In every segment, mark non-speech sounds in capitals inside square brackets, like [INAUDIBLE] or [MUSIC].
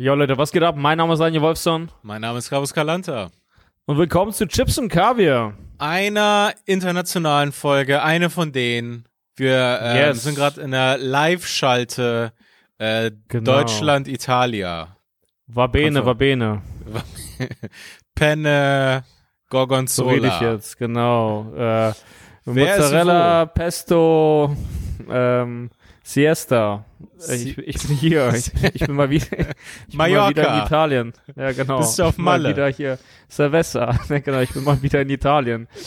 Jo Leute, was geht ab? Mein Name ist Anja Wolfson Mein Name ist Carlos Calanta. und willkommen zu Chips und Kaviar. Einer internationalen Folge, eine von denen. Wir ähm, Yes. sind gerade in der Live-Schalte äh, Genau. Deutschland-Italia. Va bene, Konfer- va bene. [LAUGHS] Penne So rede ich Gorgonzola. jetzt, genau. Äh, Mozzarella, Pesto, ähm, Siesta. Si- Ich, ich bin hier. Ich, ich bin mal wieder, [LAUGHS] ich bin mal wieder in Italien. Ja, genau. Bist du auf Ich bin mal Malle? wieder hier. Silvester. [LAUGHS] Ja, genau, ich bin mal wieder in Italien. [LAUGHS]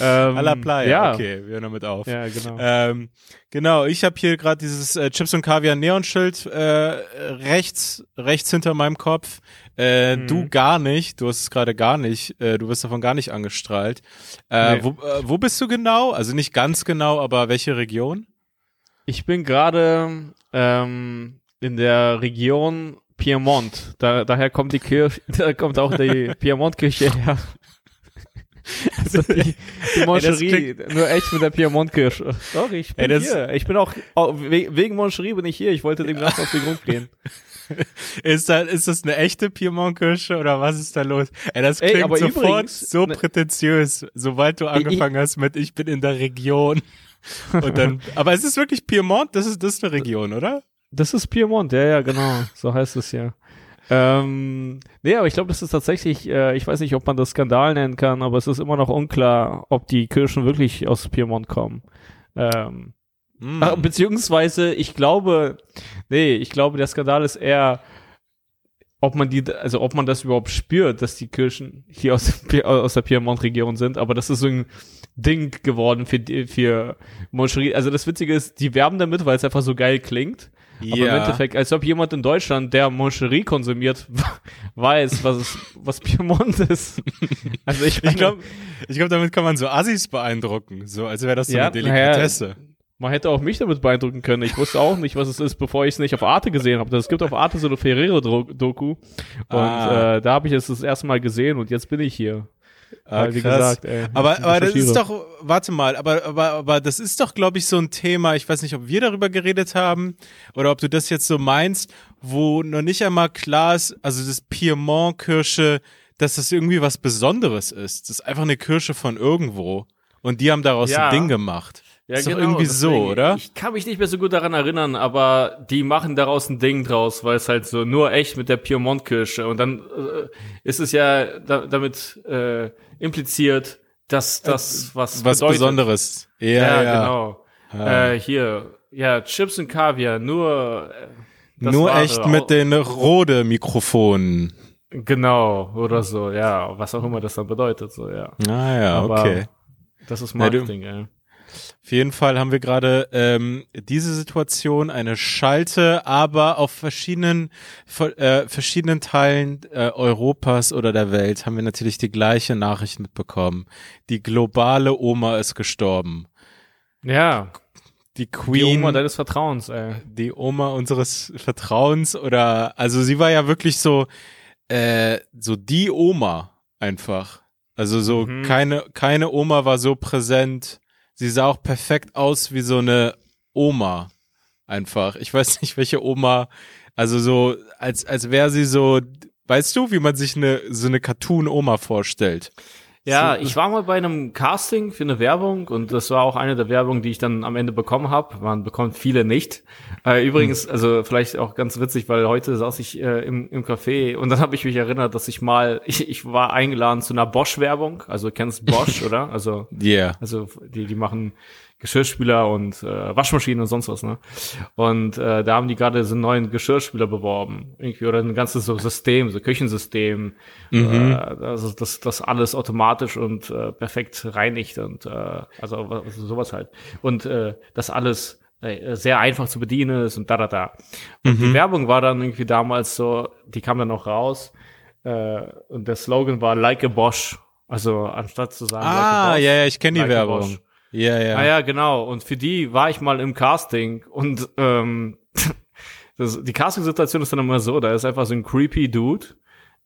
Ähm, Alla Playa. Ja. Okay, wir hören damit auf. Ja, genau. Ähm, genau, ich habe hier gerade dieses äh, Chips und Kaviar Neonschild äh, rechts, rechts hinter meinem Kopf. Äh, Mhm. Du gar nicht, du hast es gerade gar nicht, äh, du wirst davon gar nicht angestrahlt. Äh, Nee. wo, äh, wo bist du genau? Also nicht ganz genau, aber welche Region? Ich bin gerade ähm, in der Region Piemont. Da, daher kommt die Kirche, [LAUGHS] da kommt auch die Piemont-Kirche her. [LAUGHS] Also die, die Moncherie, nur echt mit der Piemont-Kirche. Doch, ich bin Ey, das- hier. Ich bin auch, auch we- wegen Moncherie bin ich hier. Ich wollte dem Ganzen auf den Grund gehen. [LAUGHS] Ist, da, ist das eine echte Piemont-Kirsche oder was ist da los? Ey, das Ey, klingt aber sofort übrigens, so ne- prätentiös, sobald du angefangen hast mit Ich bin in der Region. [LAUGHS] Und dann, aber es ist wirklich Piemont, das ist, das ist eine Region, oder? Das ist Piemont, ja, ja, genau. So heißt es ja. Ähm, nee, aber ich glaube, das ist tatsächlich, äh, ich weiß nicht, ob man das Skandal nennen kann, aber es ist immer noch unklar, ob die Kirschen wirklich aus Piemont kommen. Ähm, Hm. Ah, Beziehungsweise, ich glaube, nee, ich glaube, der Skandal ist eher, ob man die, also ob man das überhaupt spürt, dass die Kirchen hier aus, aus der Piemont-Region sind, aber das ist so ein Ding geworden für, für Moncherie. Also das Witzige ist, die werben damit, weil es einfach so geil klingt. Aber im Endeffekt, als ob jemand in Deutschland, der Moncherie konsumiert, [LAUGHS] weiß, was es, was Piemont ist. [LAUGHS] Also ich, Ich glaube, ich glaub, damit kann man so Assis beeindrucken, so als wäre das so Ja, eine Delikatesse. Man hätte auch mich damit beeindrucken können. Ich wusste auch nicht, was es ist, bevor ich es nicht auf Arte gesehen habe. Es gibt auf Arte so eine Ferrero-Doku. Und Ah. äh, da habe ich es das erste Mal gesehen und jetzt bin ich hier. Ah, Weil, wie krass. gesagt, ey, aber, aber das ist doch, warte mal, aber, aber, aber das ist doch, glaube ich, so ein Thema, ich weiß nicht, ob wir darüber geredet haben oder ob du das jetzt so meinst, wo noch nicht einmal klar ist, also das Piemont-Kirsche, dass das irgendwie was Besonderes ist. Das ist einfach eine Kirsche von irgendwo. Und die haben daraus Ja. ein Ding gemacht. Ja, ist genau, irgendwie so, deswegen, oder? Ich kann mich nicht mehr so gut daran erinnern, aber die machen daraus ein Ding draus, weil es halt so nur echt mit der Piemont-Kirsche und dann äh, ist es ja da, damit äh, impliziert, dass das was, was bedeutet. Besonderes. Ja, Ja, ja. genau. Ah. Äh, hier, ja, Chips und Kaviar, nur äh, Nur Wahre. echt mit den Rode-Mikrofonen. Genau, oder so, ja, was auch immer das dann bedeutet, so, ja. Ah ja, Aber okay. Das ist Ja, du- Marketing, ey. Auf jeden Fall haben wir gerade ähm, diese Situation, eine Schalte, aber auf verschiedenen ver- äh, verschiedenen Teilen äh, Europas oder der Welt haben wir natürlich die gleiche Nachricht mitbekommen. Die globale Oma ist gestorben. Ja, Die die Queen, Oma deines Vertrauens, ey. die Oma unseres Vertrauens oder also sie war ja wirklich so äh, so die Oma einfach. Also so Mhm. keine keine Oma war so präsent. Sie sah auch perfekt aus wie so eine Oma einfach. Ich weiß nicht welche Oma. Also so als als wäre sie so weißt du, wie man sich eine so eine Cartoon Oma vorstellt. Ja, ich war mal bei einem Casting für eine Werbung und das war auch eine der Werbungen, die ich dann am Ende bekommen habe. Man bekommt viele nicht. Äh, übrigens, Hm. also vielleicht auch ganz witzig, weil heute saß ich äh, im, im Café und dann habe ich mich erinnert, dass ich mal, [LAUGHS] ich, ich war eingeladen zu einer Bosch-Werbung. Also du kennst Bosch, [LAUGHS] oder? Also Yeah. Also die, die machen Geschirrspüler und äh, Waschmaschinen und sonst was, ne? Und äh, da haben die gerade so einen neuen Geschirrspüler beworben. Irgendwie, oder ein ganzes so System, so Küchensystem, Mhm. äh, also das, das alles automatisch und äh, perfekt reinigt und äh, also, also sowas halt. Und äh, das alles äh, sehr einfach zu bedienen ist und da da da. Und Mhm. die Werbung war dann irgendwie damals so, die kam dann noch raus äh, und der Slogan war Like a Bosch. Also anstatt zu sagen, like a Ah, Bosch, ja, ja, ich kenne die like Werbung. Ja, ja. Ah ja, genau. Und für die war ich mal im Casting und ähm, [LAUGHS] das, die Casting-Situation ist dann immer so, da ist einfach so ein creepy Dude,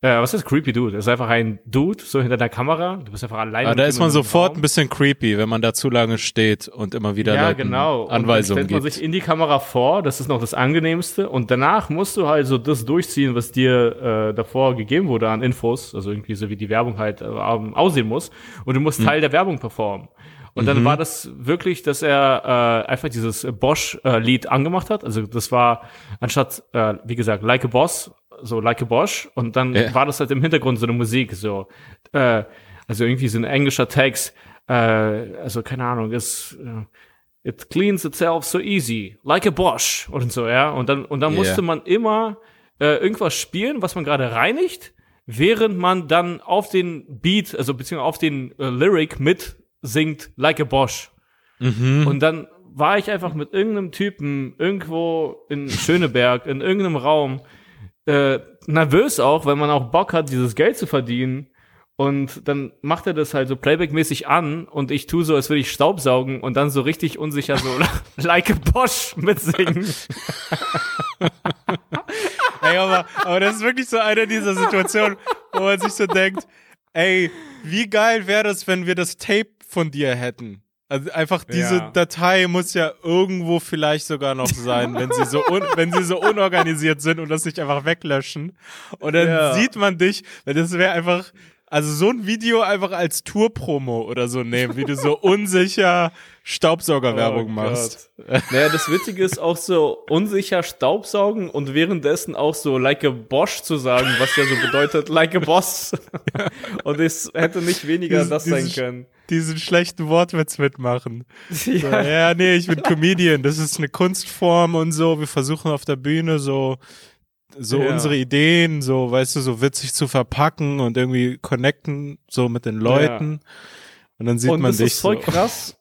Äh, was ist Creepy Dude? Das ist einfach ein Dude, so hinter der Kamera. Du bist einfach alleine. Aber da mit ist man sofort ein bisschen creepy, wenn man da zu lange steht und immer wieder Ja, Leuten genau. Und Anweisungen dann stellt man gibt. sich in die Kamera vor, das ist noch das Angenehmste. Und danach musst du halt so das durchziehen, was dir äh, davor gegeben wurde an Infos, also irgendwie so wie die Werbung halt äh, aussehen muss. Und du musst Hm. Teil der Werbung performen. Und dann war das wirklich, dass er äh, einfach dieses Bosch-Lied angemacht hat. Also das war anstatt, äh, wie gesagt, Like a Boss, so Like a Bosch. Und dann Ja. war das halt im Hintergrund so eine Musik, so, äh, also irgendwie so ein englischer Text, äh, also keine Ahnung, ist, äh, it cleans itself so easy, like a Bosch und so, ja. Und dann, und dann Yeah. musste man immer äh, irgendwas spielen, was man gerade reinigt, während man dann auf den Beat, also beziehungsweise auf den äh, Lyric mit singt, like a Bosch. Mhm. Und dann war ich einfach mit irgendeinem Typen irgendwo in Schöneberg, in irgendeinem Raum, äh, nervös auch, weil man auch Bock hat, dieses Geld zu verdienen. Und dann macht er das halt so Playback-mäßig an und ich tu so, als würde ich Staubsaugen und dann so richtig unsicher so [LAUGHS] like a Bosch mitsingen. [LAUGHS] Ey, aber, aber das ist wirklich so eine dieser Situationen, wo man sich so denkt, ey, wie geil wäre das, wenn wir das Tape von dir hätten? Also einfach diese Ja. Datei muss ja irgendwo vielleicht sogar noch sein, wenn sie so wenn sie so unorganisiert sind und das nicht einfach weglöschen. Und dann Ja. sieht man dich, weil das wäre einfach also so ein Video einfach als Tourpromo oder so nehmen, wie du so [LAUGHS] unsicher Staubsaugerwerbung Oh machst. Naja, das Witzige ist auch so unsicher Staubsaugen und währenddessen auch so like a Bosch zu sagen, was ja so bedeutet like a Boss. [LAUGHS] und es hätte nicht weniger Dieses- das sein können. Diesen schlechten Wortwitz mitmachen. [LAUGHS] So, Ja. ja, nee, ich bin Comedian. Das ist eine Kunstform und so. Wir versuchen auf der Bühne so, so Ja. unsere Ideen, so, weißt du, so witzig zu verpacken und irgendwie connecten, so mit den Leuten. Und dann sieht und man das dich ist voll so. krass.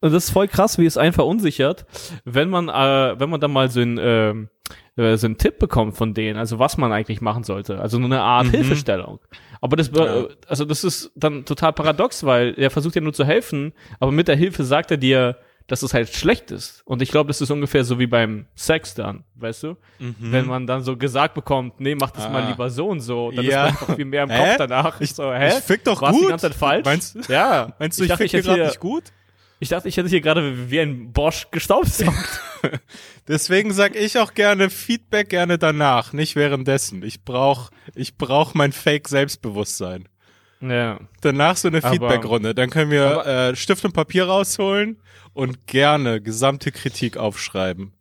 Und das ist voll krass, wie es einen verunsichert, wenn man, äh, wenn man dann mal so ein, ähm, äh, so einen Tipp bekommt von denen, also was man eigentlich machen sollte. Also nur eine Art Mhm. Hilfestellung. Aber das, be- Ja. äh, also das ist dann total paradox, weil er versucht ja nur zu helfen, aber mit der Hilfe sagt er dir, dass es halt schlecht ist. Und ich glaube, das ist ungefähr so wie beim Sex dann, weißt du? Wenn man dann so gesagt bekommt, nee, mach das mal Mhm. Ah. lieber so und so, dann Ja. ist man einfach viel mehr im Hä? Kopf danach. Ich- so, hä? ich fick doch War's gut. die ganze Zeit falsch? Meinst du- Ja. Meinst du, ich, dachte, fick hätte gerade hier- nicht gut? Ich dachte, ich hätte hier gerade wie ein Bosch gestaubsaugt. [LAUGHS] Deswegen sag ich auch gerne Feedback gerne danach, nicht währenddessen. Ich brauch, ich brauch mein Fake Selbstbewusstsein. ja. Danach so eine Aber- Feedback-Runde. Dann können wir äh, Stift und Papier rausholen und gerne gesamte Kritik aufschreiben.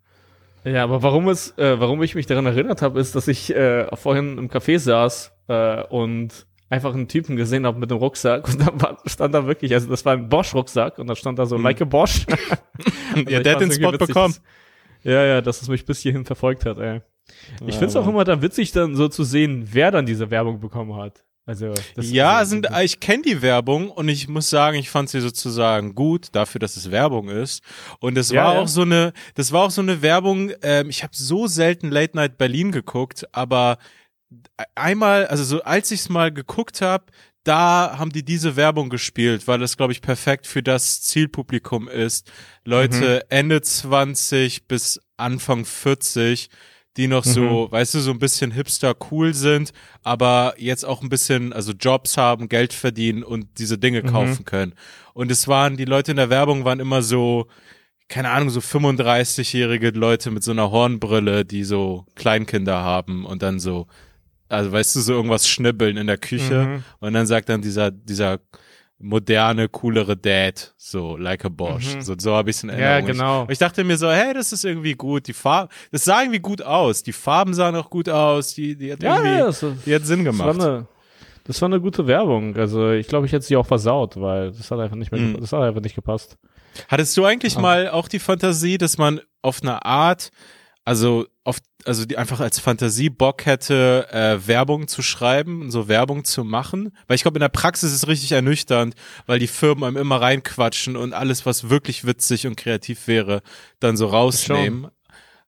Ja, aber warum es, äh, warum ich mich daran erinnert habe, ist, dass ich äh, vorhin im Café saß äh, und einfach einen Typen gesehen habe mit einem Rucksack und da war, stand da wirklich, also das war ein Bosch-Rucksack und da stand da so like a Bosch. [LAUGHS] Also ja, der hat den Spot witzig, bekommen. dass- Ja, ja, dass es mich bis hierhin verfolgt hat, ey. Ich Ja, find's auch immer dann witzig, dann so zu sehen, wer dann diese Werbung bekommen hat. Also, das Ja, sind, ich kenne die Werbung und ich muss sagen, ich fand sie sozusagen gut dafür, dass es Werbung ist. Und es Ja, war ja. auch so eine, das war auch so eine Werbung. Ähm, ich habe so selten Late Night Berlin geguckt, aber einmal, also so als ich es mal geguckt habe, da haben die diese Werbung gespielt, weil das glaube ich perfekt für das Zielpublikum ist. Leute Ende 20 bis Anfang 40, die noch so, weißt du, so ein bisschen hipster cool sind, aber jetzt auch ein bisschen, also Jobs haben, Geld verdienen und diese Dinge kaufen können. Und es waren, die Leute in der Werbung waren immer so, keine Ahnung, so 35-jährige Leute mit so einer Hornbrille, die so Kleinkinder haben und dann so, also weißt du, so irgendwas schnibbeln in der Küche Mhm. und dann sagt dann dieser, dieser moderne, coolere Dad, so like a Bosch. Mhm. So, so habe ich es in Ja, Erinnerung. genau. Ich, ich dachte mir so, hey, das ist irgendwie gut. Die Farben, das sah irgendwie gut aus. Die Farben sahen auch gut aus. Die, die hat Ja, irgendwie, ja, das, die hat Sinn das, war gemacht. eine, das war eine gute Werbung. Also, ich glaube, ich hätte sie auch versaut, weil das hat einfach nicht mehr, Mhm. das hat einfach nicht gepasst. Hattest du eigentlich Ah. mal auch die Fantasie, dass man auf eine Art, also auf, also die einfach als Fantasie Bock hätte, äh, Werbung zu schreiben, so Werbung zu machen? Weil ich glaube, in der Praxis ist es richtig ernüchternd, weil die Firmen einem immer reinquatschen und alles, was wirklich witzig und kreativ wäre, dann so rausnehmen.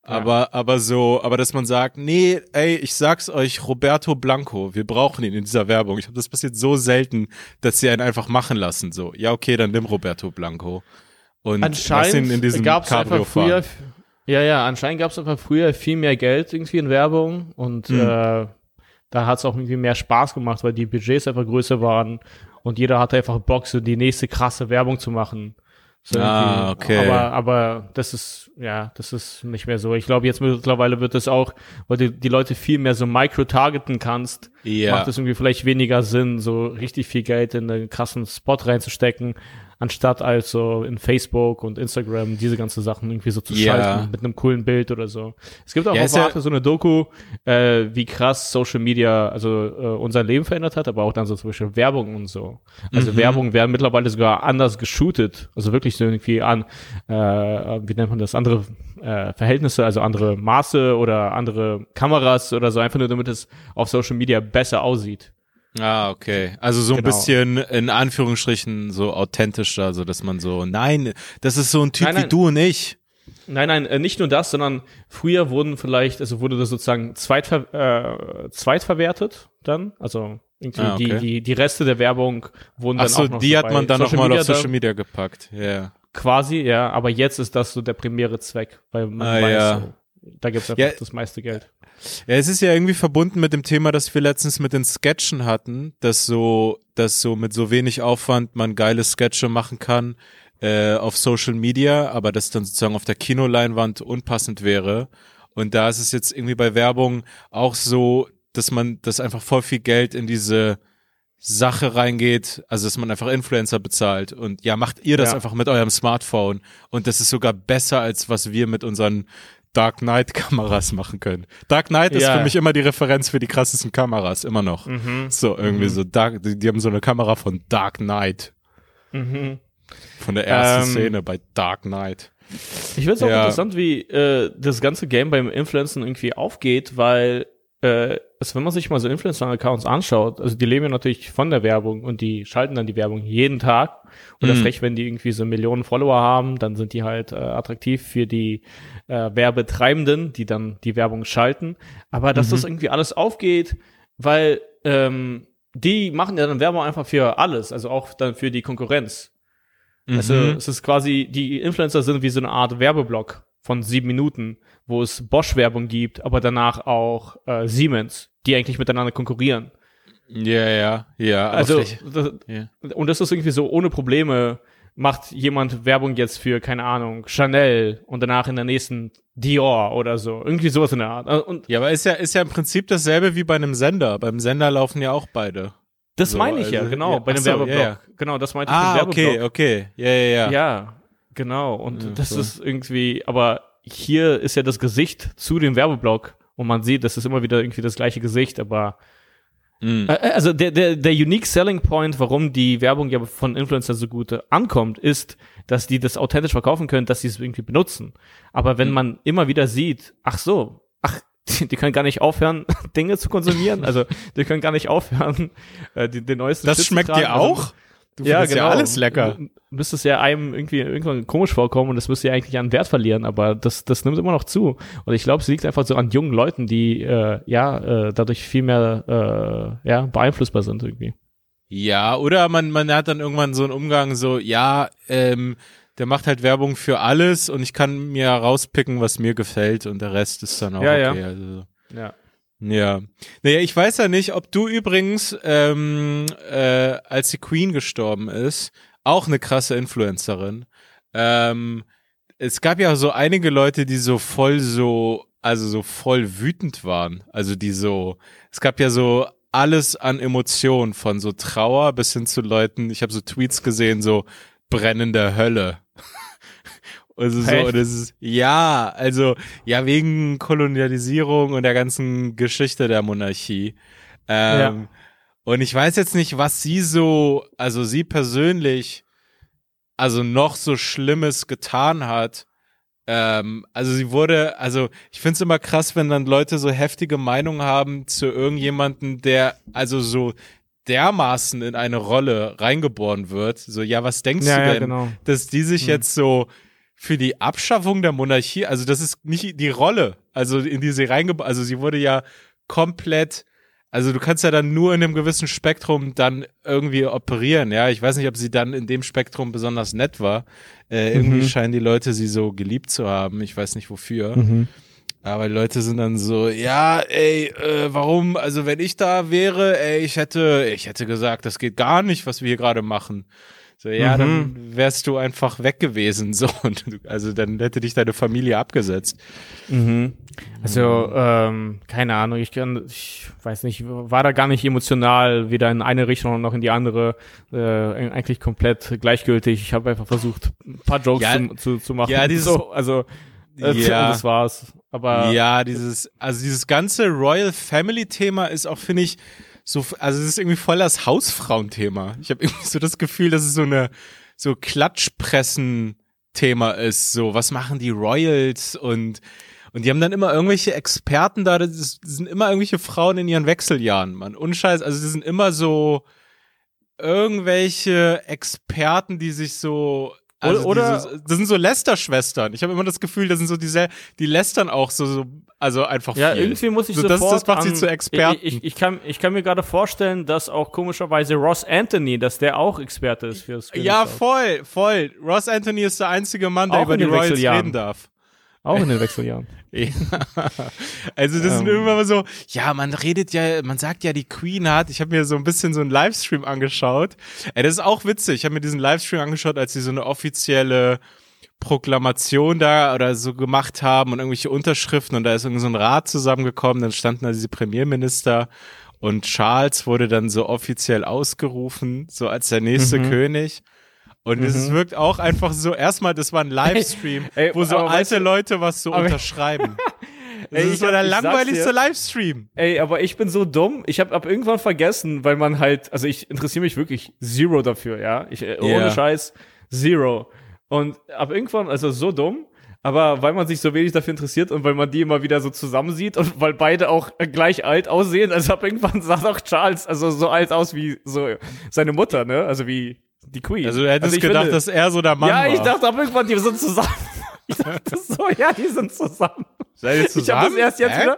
Aber, aber so, aber dass man sagt, nee, ey, ich sag's euch, Roberto Blanco, wir brauchen ihn in dieser Werbung. Ich habe das passiert so selten, dass sie einen einfach machen lassen. So, ja, okay, dann nimm Roberto Blanco. Und lass ihn in diesem Cabrio fahren. Ja, ja, anscheinend gab es einfach früher viel mehr Geld irgendwie in Werbung und Mhm. äh, da hat es auch irgendwie mehr Spaß gemacht, weil die Budgets einfach größer waren und jeder hatte einfach Bock, so die nächste krasse Werbung zu machen. So Ah, okay. Aber, aber das ist, ja, das ist nicht mehr so. Ich glaube, jetzt mittlerweile wird es auch, weil du die Leute viel mehr so micro-targeten kannst, Ja. macht es irgendwie vielleicht weniger Sinn, so richtig viel Geld in einen krassen Spot reinzustecken, anstatt also in Facebook und Instagram diese ganzen Sachen irgendwie so zu Ja. schalten mit einem coolen Bild oder so. Es gibt auch Ja, auf ist ja- Arte so eine Doku, äh, wie krass Social Media also äh, unser Leben verändert hat, aber auch dann so zum Beispiel Werbung und so. Also Mhm. Werbung werden mittlerweile sogar anders geshootet, also wirklich so irgendwie an, äh, wie nennt man das, andere äh, Verhältnisse, also andere Maße oder andere Kameras oder so, einfach nur damit es auf Social Media besser aussieht. Ah, okay. Also so ein Genau. bisschen in Anführungsstrichen so authentischer, so dass man so, nein, das ist so ein Typ Nein, wie nein. du und ich. Nein, nein, äh, nicht nur das, sondern früher wurden vielleicht, also wurde das sozusagen zweitver äh, zweitverwertet dann, also irgendwie Ah, okay. die, die, die Reste der Werbung wurden Ach dann so, auch noch die so hat man dann nochmal auf Social Media gepackt. Ja. Quasi, ja, aber jetzt ist das so der primäre Zweck, weil man Ah, weiß, ja. so, da gibt's einfach Ja. das meiste Geld. Ja, es ist ja irgendwie verbunden mit dem Thema, das wir letztens mit den Sketchen hatten, dass so, dass so mit so wenig Aufwand man geile Sketche machen kann äh, auf Social Media, aber das dann sozusagen auf der Kinoleinwand unpassend wäre. Und da ist es jetzt irgendwie bei Werbung auch so, dass man, dass einfach voll viel Geld in diese Sache reingeht, also dass man einfach Influencer bezahlt und ja, macht ihr das Ja. einfach mit eurem Smartphone und das ist sogar besser als was wir mit unseren Dark Knight [LAUGHS] Kameras machen können. Dark Knight ist Ja. für mich immer die Referenz für die krassesten Kameras, immer noch. Mhm. So irgendwie so Dark, die, die haben so eine Kamera von Dark Knight, Mhm. von der ersten Ähm, Szene bei Dark Knight. Ich finde es auch Ja. interessant, wie äh, das ganze Game beim Influencen irgendwie aufgeht, weil äh, also wenn man sich mal so Influencer-Accounts anschaut, also die leben ja natürlich von der Werbung und die schalten dann die Werbung jeden Tag. Und Mhm. erst recht, wenn die irgendwie so Millionen Follower haben, dann sind die halt äh, attraktiv für die äh, Werbetreibenden, die dann die Werbung schalten. Aber dass Mhm. das irgendwie alles aufgeht, weil ähm, die machen ja dann Werbung einfach für alles, also auch dann für die Konkurrenz. Also Mhm. es ist quasi, die Influencer sind wie so eine Art Werbeblock von sieben Minuten, wo es Bosch-Werbung gibt, aber danach auch äh, Siemens, die eigentlich miteinander konkurrieren. Ja, ja, ja. Also, das, ja. und das ist irgendwie so ohne Probleme, macht jemand Werbung jetzt für, keine Ahnung, Chanel und danach in der nächsten Dior oder so. Irgendwie sowas in der Art. Und ja, aber ist ja, ist ja im Prinzip dasselbe wie bei einem Sender. Beim Sender laufen ja auch beide. das So, meine ich ja, also, genau, ja, bei dem so, ja, Werbeblock. ja. Genau, das meinte ich Ah, mit Werbeblock. okay, okay. Ja, ja, ja. Ja, genau. Und Ja, das so. ist irgendwie, aber hier ist ja das Gesicht zu dem Werbeblock und man sieht, das ist immer wieder irgendwie das gleiche Gesicht, aber Mhm. äh, also der, der, der unique selling point, warum die Werbung ja von Influencern so gut ankommt, ist, dass die das authentisch verkaufen können, dass sie es irgendwie benutzen. Aber wenn Mhm. man immer wieder sieht, ach so, ach, die, [LAUGHS] die können gar nicht aufhören, [LAUGHS] Dinge zu konsumieren, also die können gar nicht aufhören, [LAUGHS] äh, die, den neuesten Das Shit schmeckt dir Also, Du findest ja alles lecker. Müsste es ja einem irgendwie irgendwann komisch vorkommen und es müsste ja eigentlich an Wert verlieren, aber das, das nimmt immer noch zu. Und ich glaube, es liegt einfach so an jungen Leuten, die äh, ja äh, dadurch viel mehr äh, ja, beeinflussbar sind irgendwie. Ja, oder man, man hat dann irgendwann so einen Umgang, so, ja, ähm, der macht halt Werbung für alles und ich kann mir rauspicken, was mir gefällt und der Rest ist dann auch Ja, ja. okay. Also, Ja. Ja. Naja, ich weiß ja nicht, ob du übrigens, ähm, äh, als die Queen gestorben ist, auch eine krasse Influencerin, ähm, es gab ja so einige Leute, die so voll so, also so voll wütend waren. Also die so, es gab ja so alles an Emotionen, von so Trauer bis hin zu Leuten, ich habe so Tweets gesehen, so brennende Hölle. Also so, und es ist, ja, also, ja, wegen Kolonialisierung und der ganzen Geschichte der Monarchie. Ähm, Ja. Und ich weiß jetzt nicht, was sie so, also sie persönlich, also noch so Schlimmes getan hat. Ähm, also sie wurde, also ich finde es immer krass, wenn dann Leute so heftige Meinungen haben zu irgendjemanden, der also so dermaßen in eine Rolle reingeboren wird. So, ja, was denkst Ja, du ja, denn, genau. dass die sich Hm. jetzt so für die Abschaffung der Monarchie, also das ist nicht die Rolle, also in die sie reingeboren, also sie wurde ja komplett also du kannst ja dann nur in einem gewissen Spektrum dann irgendwie operieren, ja. Ich weiß nicht, ob sie dann in dem Spektrum besonders nett war. Äh, irgendwie Mhm. scheinen die Leute sie so geliebt zu haben. Ich weiß nicht wofür. Mhm. Aber die Leute sind dann so, ja, ey, äh, warum? Also wenn ich da wäre, ey, ich hätte, ich hätte gesagt, das geht gar nicht, was wir hier gerade machen. So, ja, mhm. dann wärst du einfach weg gewesen. So, [LAUGHS] und also dann hätte dich deine Familie abgesetzt. Mhm. Also, ähm, keine Ahnung, ich kann, ich weiß nicht, war da gar nicht emotional, weder in eine Richtung noch in die andere, äh, eigentlich komplett gleichgültig. Ich habe einfach versucht, ein paar Jokes ja, zu, zu, zu machen. Ja, dieses, so, also äh, ja, das war's. Aber ja, dieses, also dieses ganze Royal Family Thema ist auch, finde ich, so, also es ist irgendwie voll das Hausfrauenthema. Ich habe irgendwie so das Gefühl, dass es so eine so Klatschpressen-Thema ist. So, was machen die Royals und und die haben dann immer irgendwelche Experten da, das sind immer irgendwelche Frauen in ihren Wechseljahren, man. Unscheiß, also das sind immer so irgendwelche Experten, die sich so also oder diese, das sind so Lester-Schwestern. Ich habe immer das Gefühl, das sind so diese, die lästern auch so, so also einfach Ja, viel. irgendwie muss ich so sofort das, das macht sie zu Experten. Ich, ich, ich, kann, ich kann mir gerade vorstellen, dass auch komischerweise Ross Anthony, dass der auch Experte ist fürs Ja, voll, voll. Ross Anthony ist der einzige Mann, der über die Royals reden darf. Auch in den Wechseljahren. [LAUGHS] ja. Also das ähm. ist immer so, ja, man redet ja, man sagt ja, die Queen hat, ich habe mir so ein bisschen so einen Livestream angeschaut. Ey, das ist auch witzig. Ich habe mir diesen Livestream angeschaut, als sie so eine offizielle Proklamation da oder so gemacht haben und irgendwelche Unterschriften und da ist irgendwie so ein Rat zusammengekommen, dann standen da diese Premierminister und Charles wurde dann so offiziell ausgerufen, so als der nächste mhm. König. Und mhm. es wirkt auch einfach so, erstmal, das war ein Livestream, ey, ey, wo so alte Leute was so unterschreiben. [LAUGHS] Das ey, ist so der langweiligste Livestream. Ey, aber ich bin so dumm. Ich habe ab irgendwann vergessen, weil man halt, also ich interessiere mich wirklich zero dafür, ja. Ich, yeah. Ohne Scheiß, zero. Und ab irgendwann, also so dumm, aber weil man sich so wenig dafür interessiert und weil man die immer wieder so zusammen sieht und weil beide auch gleich alt aussehen, also ab irgendwann [LAUGHS] sah auch Charles also so alt aus wie so seine Mutter, ne? Also wie die Queen. Also du hättest also gedacht, finde, dass er so der Mann ja, war. Ja, ich dachte aber irgendwann, die sind zusammen. [LAUGHS] Ich dachte [LAUGHS] so, ja, die sind zusammen. Seid ihr zusammen? Ich habe das erst jetzt Hä? wieder.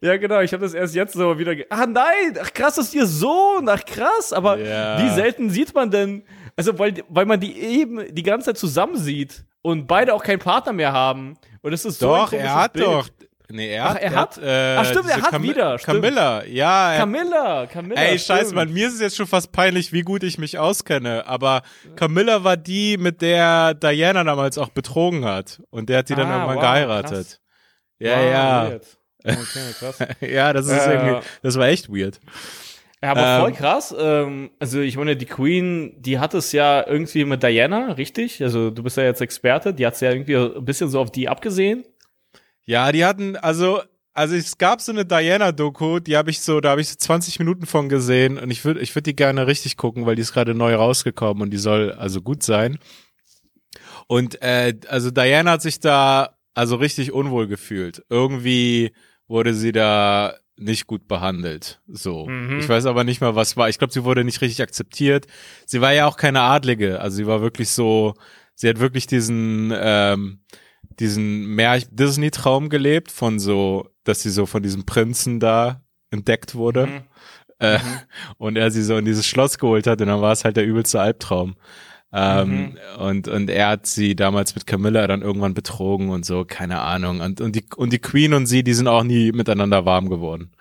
Ja, genau, ich habe das erst jetzt so wieder. Ah nein, ach krass, das ist ihr Sohn, ach krass, aber ja. wie selten sieht man denn, also weil, weil man die eben die ganze Zeit zusammen sieht und beide auch keinen Partner mehr haben. Und das ist so Doch, er hat Bild. doch, Nee, er, Ach, er hat. Äh, Ach, stimmt, er hat Cam wieder. Stimmt. Camilla, ja. Er, Camilla, Camilla. Ey, scheiße, Mann, mir ist es jetzt schon fast peinlich, wie gut ich mich auskenne. Aber Camilla war die, mit der Diana damals auch betrogen hat. Und der hat sie ah, dann irgendwann wow, geheiratet. Krass. Ja, wow, ja. Okay, [LAUGHS] krass. ja, das ist äh, irgendwie, das war echt weird. Ja, aber ähm, voll krass. Ähm, also ich meine, die Queen, die hat es ja irgendwie mit Diana, richtig? Also du bist ja jetzt Experte, die hat es ja irgendwie ein bisschen so auf die abgesehen. Ja, die hatten, also, also es gab so eine Diana-Doku, die habe ich so, da habe ich so 20 Minuten von gesehen und ich würde ich würd die gerne richtig gucken, weil die ist gerade neu rausgekommen und die soll also gut sein. Und äh, also Diana hat sich da also richtig unwohl gefühlt. Irgendwie wurde sie da nicht gut behandelt. So. Mhm. Ich weiß aber nicht mal, was war. Ich glaube, sie wurde nicht richtig akzeptiert. Sie war ja auch keine Adlige. Also sie war wirklich so, sie hat wirklich diesen, ähm, diesen Märch Disney-Traum gelebt von so, dass sie so von diesem Prinzen da entdeckt wurde. Mhm. Äh, mhm. Und er sie so in dieses Schloss geholt hat und dann war es halt der übelste Albtraum. Ähm, mhm. und, und er hat sie damals mit Camilla dann irgendwann betrogen und so, keine Ahnung. Und, und, die, und die Queen und sie, die sind auch nie miteinander warm geworden.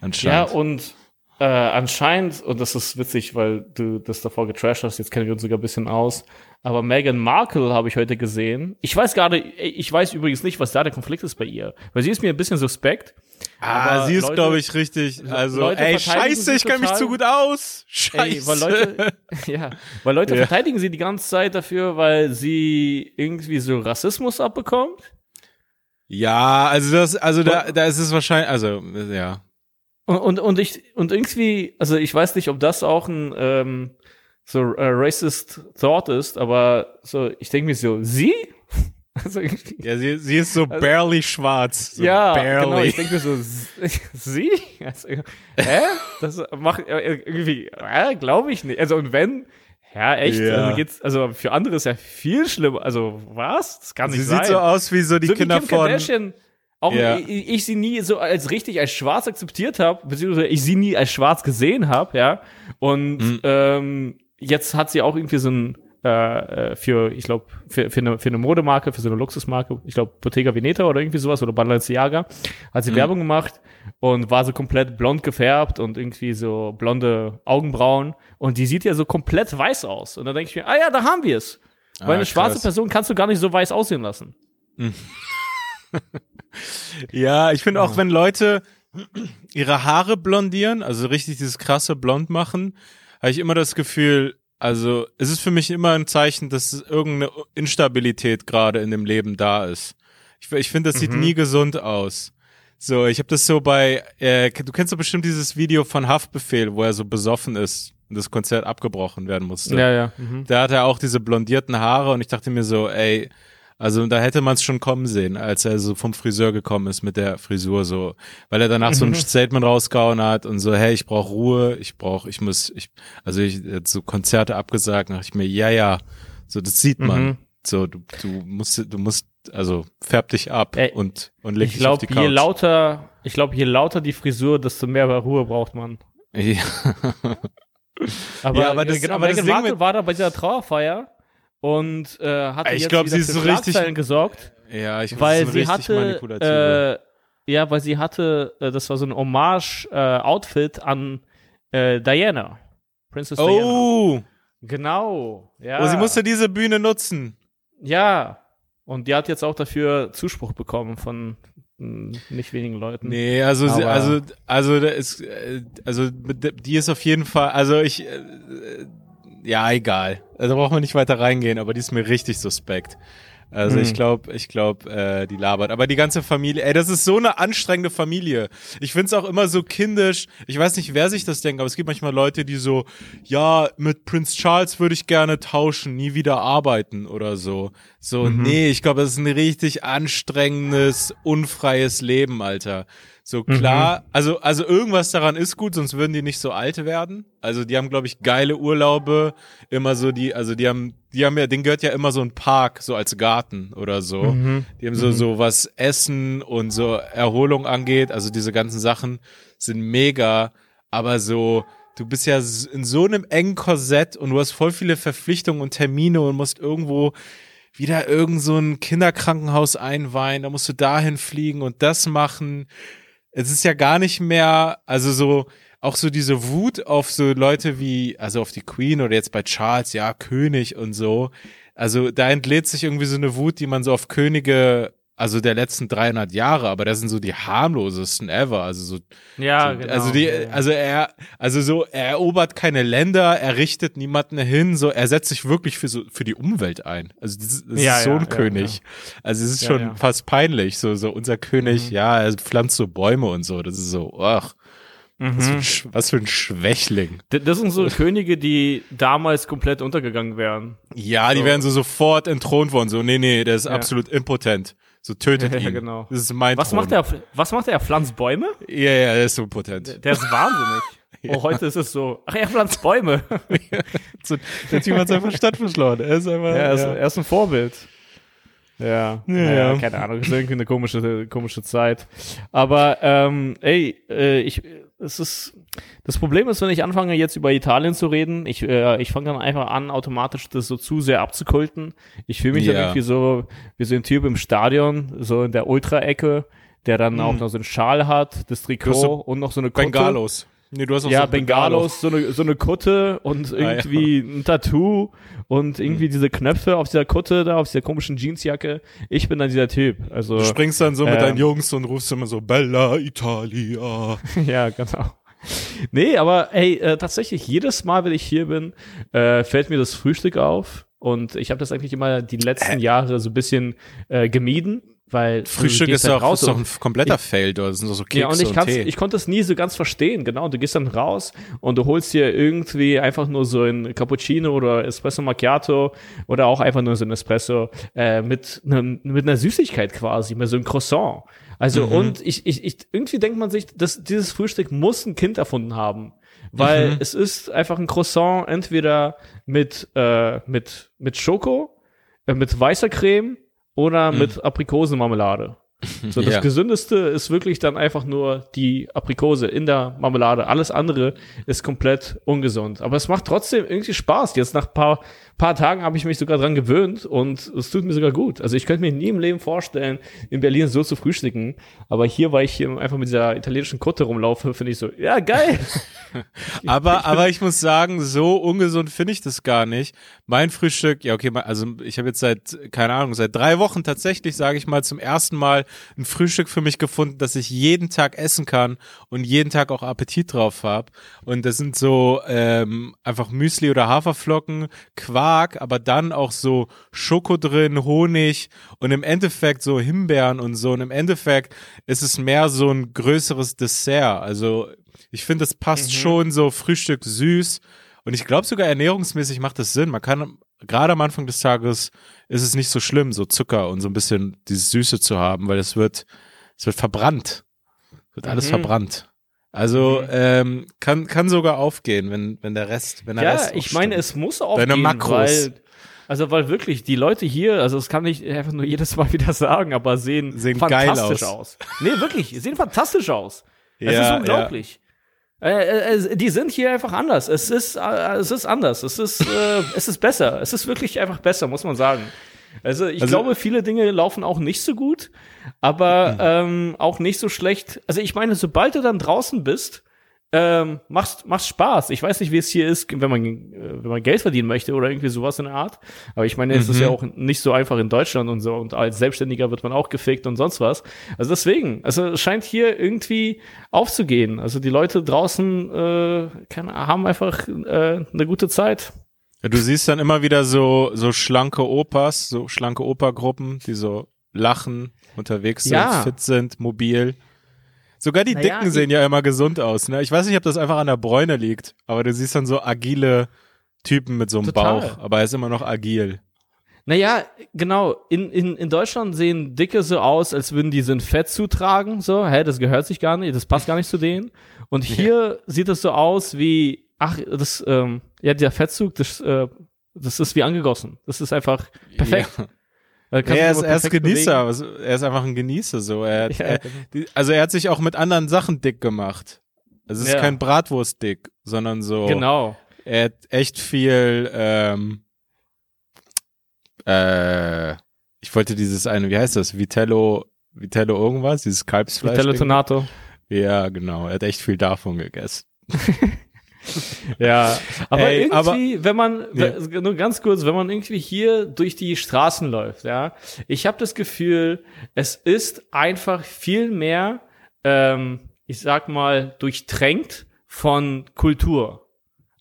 Anscheinend. Ja, und äh, anscheinend, und das ist witzig, weil du das davor getrashed hast, jetzt kennen wir uns sogar ein bisschen aus, aber Meghan Markle habe ich heute gesehen. Ich weiß gerade, ich weiß übrigens nicht, was da der Konflikt ist bei ihr, weil sie ist mir ein bisschen suspekt. Ah, sie ist, glaube ich, richtig. Also, Leute ey, scheiße, ich kenne mich zu gut aus. Scheiße. Ey, weil Leute, [LAUGHS] ja, weil Leute ja. verteidigen sie die ganze Zeit dafür, weil sie irgendwie so Rassismus abbekommt. Ja, also das, also da, da ist es wahrscheinlich, also ja. Und, und, und ich, und irgendwie, also ich weiß nicht, ob das auch ein ähm, so äh, racist thought ist, aber so, ich denke mir so, sie? [LAUGHS] Also [LAUGHS] ja, sie, sie ist so also, barely schwarz. So ja, barely. genau. Ich denke mir so, [LAUGHS] sie? Also, hä? Das macht äh, irgendwie, äh, glaube ich nicht. Also und wenn, ja, echt. Ja. Also, geht's, also für andere ist ja viel schlimmer. Also was? Das kann nicht sie sein. Sie sieht so aus wie so die so Kinder Kim von. Kardashian, auch ja. ich, ich, sie nie so als richtig als schwarz akzeptiert habe, beziehungsweise ich sie nie als schwarz gesehen habe, ja. Und mhm. ähm, jetzt hat sie auch irgendwie so ein äh, äh, für, ich glaube, für, für, eine, für eine Modemarke, für so eine Luxusmarke, ich glaube Bottega Veneta oder irgendwie sowas oder Balenciaga, hat sie Mhm. Werbung gemacht und war so komplett blond gefärbt und irgendwie so blonde Augenbrauen und die sieht ja so komplett weiß aus. Und dann denke ich mir, ah ja, da haben wir es. Weil Ah, eine schwarze krass. Person kannst du gar nicht so weiß aussehen lassen. [LAUGHS] Ja, ich finde auch, wenn Leute ihre Haare blondieren, also richtig dieses krasse Blond machen, habe ich immer das Gefühl, also es ist für mich immer ein Zeichen, dass irgendeine Instabilität gerade in dem Leben da ist. Ich, ich finde, das sieht Mhm. nie gesund aus. So, ich habe das so bei, äh, du kennst doch bestimmt dieses Video von Haftbefehl, wo er so besoffen ist und das Konzert abgebrochen werden musste. Ja, ja. Mhm. Da hat er auch diese blondierten Haare und ich dachte mir so, ey, also da hätte man es schon kommen sehen, als er so vom Friseur gekommen ist mit der Frisur so, weil er danach so ein Statement rausgehauen hat und so, hey, ich brauche Ruhe, ich brauche, ich muss, ich, also ich hat so Konzerte abgesagt, dachte ich mir, ja, ja, so das sieht man, Mhm. so du, du musst, du musst, also färb dich ab Ey, und und leg Ich dich auf glaube, die je Couch. lauter, ich glaube, je lauter die Frisur, desto mehr Ruhe braucht man. Ja. [LAUGHS] Aber, Ja, aber das- genau, aber das Ding mit- war da bei dieser Trauerfeier und äh, hatte Ich jetzt glaub, sie ist für richtig- gesorgt, ja, ich weil das ist sie richtig hatte, äh, ja, weil sie hatte, äh, das war so ein Hommage-Outfit an äh, Diana, Princess Diana. oh, Genau, ja. oh, sie musste diese Bühne nutzen. Ja, und die hat jetzt auch dafür Zuspruch bekommen von mh, nicht wenigen Leuten. Nee, also sie, also also da ist äh, also die ist auf jeden Fall, also ich äh, äh, ja, egal. Also da braucht man nicht weiter reingehen, aber die ist mir richtig suspekt. Also Hm. ich glaube, ich glaube, äh, die labert. Aber die ganze Familie, ey, das ist so eine anstrengende Familie. Ich find's auch immer so kindisch. Ich weiß nicht, wer sich das denkt, aber es gibt manchmal Leute, die so, ja, mit Prince Charles würde ich gerne tauschen, nie wieder arbeiten oder so. So, Mhm. nee, ich glaube, das ist ein richtig anstrengendes, unfreies Leben, Alter. So klar, also also irgendwas daran ist gut, sonst würden die nicht so alt werden. Also die haben glaube ich geile Urlaube, immer so die, also die haben die haben ja, denen gehört ja immer so ein Park so als Garten oder so. Mhm. Die haben so so was Essen und so Erholung angeht, also diese ganzen Sachen sind mega, aber so du bist ja in so einem engen Korsett und du hast voll viele Verpflichtungen und Termine und musst irgendwo wieder irgend so ein Kinderkrankenhaus einweihen, da musst du dahin fliegen und das machen. Es ist ja gar nicht mehr, also so, auch so diese Wut auf so Leute wie, also auf die Queen oder jetzt bei Charles, ja, König und so. Also da entlädt sich irgendwie so eine Wut, die man so auf Könige, also der letzten 300 Jahre, aber das sind so die harmlosesten ever. Also so Ja, so, genau. Also die, Ja, ja. also er, also so, er erobert keine Länder, er richtet niemanden hin, so, er setzt sich wirklich für so, für die Umwelt ein. Also das, ist- das Ja, ist so ja, ein ja, König. Also es ist Ja, schon ja. fast peinlich, so, so unser König, Mhm. ja, er pflanzt so Bäume und so, das ist so, ach, was, für ein, Mhm. Was für ein Schwächling. Das sind so Könige, die damals komplett untergegangen wären. Ja, die So. wären so sofort entthront worden, so, nee, nee, der ist Ja. absolut impotent. So tötet [LAUGHS] Ja, ihn. genau. Das ist mein Was Thron. macht er? Was macht er? Er pflanzt Bäume? Ja, ja, der ist so potent. Der ist wahnsinnig. [LAUGHS] Oh, heute ist es so. Ach, er pflanzt Bäume. [LAUGHS] Der Typ hat seinen Verstand verschlagen. Er ist einfach, er, ist, ja. er ist ein Vorbild. Ja, Ja, ja, ja. keine Ahnung, ist irgendwie eine komische, komische Zeit. Aber ähm, ey, äh, ich, es ist, das Problem ist, wenn ich anfange jetzt über Italien zu reden, ich, äh, ich fange dann einfach an, automatisch das so zu sehr abzukulten. Ich fühle mich dann Ja. irgendwie so wie so ein Typ im Stadion, so in der Ultra-Ecke, der dann auch noch so einen Schal hat, das Trikot und noch so eine. Bengalos. Nee, du hast auch Ja, so Bengalos, so eine, so eine Kutte und Ah, ja. irgendwie ein Tattoo und irgendwie diese Knöpfe auf dieser Kutte da, auf dieser komischen Jeansjacke. Ich bin dann dieser Typ. Also, Du springst dann so mit Ähm. deinen Jungs und rufst immer so Bella Italia. [LAUGHS] ja, genau. Nee, aber hey, äh, tatsächlich, jedes Mal, wenn ich hier bin, äh, fällt mir das Frühstück auf. Und ich habe das eigentlich immer die letzten Jahre so ein bisschen äh, gemieden, weil du Frühstück ist dann doch, ist doch ein kompletter Fail, dort. das sind doch so Kekse Ja, und ich, und Tee. ich konnte es nie so ganz verstehen, genau. Du gehst dann raus und du holst dir irgendwie einfach nur so ein Cappuccino oder Espresso Macchiato oder auch einfach nur so ein Espresso äh, mit, nem, mit einer Süßigkeit quasi, mit so einem Croissant. Also Mhm. und ich, ich, ich irgendwie denkt man sich, dass dieses Frühstück muss ein Kind erfunden haben. Weil Mhm. es ist einfach ein Croissant entweder mit, äh, mit, mit Schoko, äh, mit weißer Creme oder Mhm. mit Aprikosenmarmelade. [LAUGHS] So, das Ja. Gesündeste ist wirklich dann einfach nur die Aprikose in der Marmelade. Alles andere ist komplett ungesund. Aber es macht trotzdem irgendwie Spaß. Jetzt nach paar, paar Tagen habe ich mich sogar dran gewöhnt und es tut mir sogar gut. Also ich könnte mir nie im Leben vorstellen, in Berlin so zu frühstücken. Aber hier, weil ich hier einfach mit dieser italienischen Kutte rumlaufe, finde ich so, ja, geil. [LAUGHS] Aber, aber ich muss sagen, so ungesund finde ich das gar nicht. Mein Frühstück, ja okay, also ich habe jetzt seit, keine Ahnung, seit drei Wochen tatsächlich, sage ich mal, zum ersten Mal ein Frühstück für mich gefunden, das ich jeden Tag essen kann und jeden Tag auch Appetit drauf habe. Und das sind so ähm, einfach Müsli oder Haferflocken, Quark, aber dann auch so Schoko drin, Honig und im Endeffekt so Himbeeren und so. Und im Endeffekt ist es mehr so ein größeres Dessert. Also ich finde, das passt schon so Frühstück süß. Und ich glaube sogar ernährungsmäßig macht das Sinn. Man kann gerade am Anfang des Tages ist es nicht so schlimm, so Zucker und so ein bisschen dieses Süße zu haben, weil es wird, es wird verbrannt. Wird alles Mhm. verbrannt. Also Mhm. ähm, kann kann sogar aufgehen, wenn wenn der Rest, wenn der Ja, Rest ich meine, stimmt. es muss auch Deine Makros. weil also weil wirklich die Leute hier, also das kann ich einfach nur jedes Mal [LAUGHS] wieder sagen, aber sehen, Sehen geil fantastisch aus. aus. Nee, wirklich, sehen fantastisch aus. Es Ja, ist unglaublich. Äh, äh, die sind hier einfach anders. Es ist, äh, es ist anders. Es ist, äh, es ist besser. Es ist wirklich einfach besser, muss man sagen. Also ich Also- glaube, viele Dinge laufen auch nicht so gut, aber ähm, auch nicht so schlecht. Also ich meine, sobald du dann draußen bist, ähm, machst, machst Spaß. Ich weiß nicht, wie es hier ist, wenn man, äh, wenn man Geld verdienen möchte oder irgendwie sowas in der Art. Aber ich meine, es ist ja auch nicht so einfach in Deutschland und so. Und als Selbstständiger wird man auch gefickt und sonst was. Also deswegen, also es scheint hier irgendwie aufzugehen. Also die Leute draußen äh, kann, haben einfach äh, eine gute Zeit. Ja, du siehst dann immer wieder so so schlanke Opas, so schlanke Opergruppen, die so lachen, unterwegs sind, Ja. fit sind, mobil. Sogar die Naja, Dicken sehen ja immer gesund aus. Ne? Ich weiß nicht, ob das einfach an der Bräune liegt, aber du siehst dann so agile Typen mit so einem Total. Bauch, aber er ist immer noch agil. Naja, genau. In, in, in Deutschland sehen Dicke so aus, als würden die ein Fett zutragen. So, hä, das gehört sich gar nicht, das passt gar nicht zu denen. Und [LAUGHS] hier sieht es so aus wie, ach, das, ähm, ja, der Fettzug, das, äh, das ist wie angegossen. Das ist einfach perfekt. Ja. Er ist, er ist Genießer, also er ist einfach ein Genießer so. Er, [LAUGHS] Ja, er, genau. die, also er hat sich auch mit anderen Sachen dick gemacht. Es ist Ja. kein Bratwurstdick, sondern so. Genau. Er hat echt viel, ähm, äh, ich wollte dieses eine, wie heißt das? Vitello, Vitello irgendwas? Dieses Kalbsfleisch. Vitello Tonato. Ja, genau. Er hat echt viel davon gegessen. [LAUGHS] [LAUGHS] Ja, aber Ey, irgendwie, wenn man, Ja. we- nur ganz kurz, wenn man irgendwie hier durch die Straßen läuft, ja, ich habe das Gefühl, es ist einfach viel mehr, ähm, ich sag mal, durchtränkt von Kultur.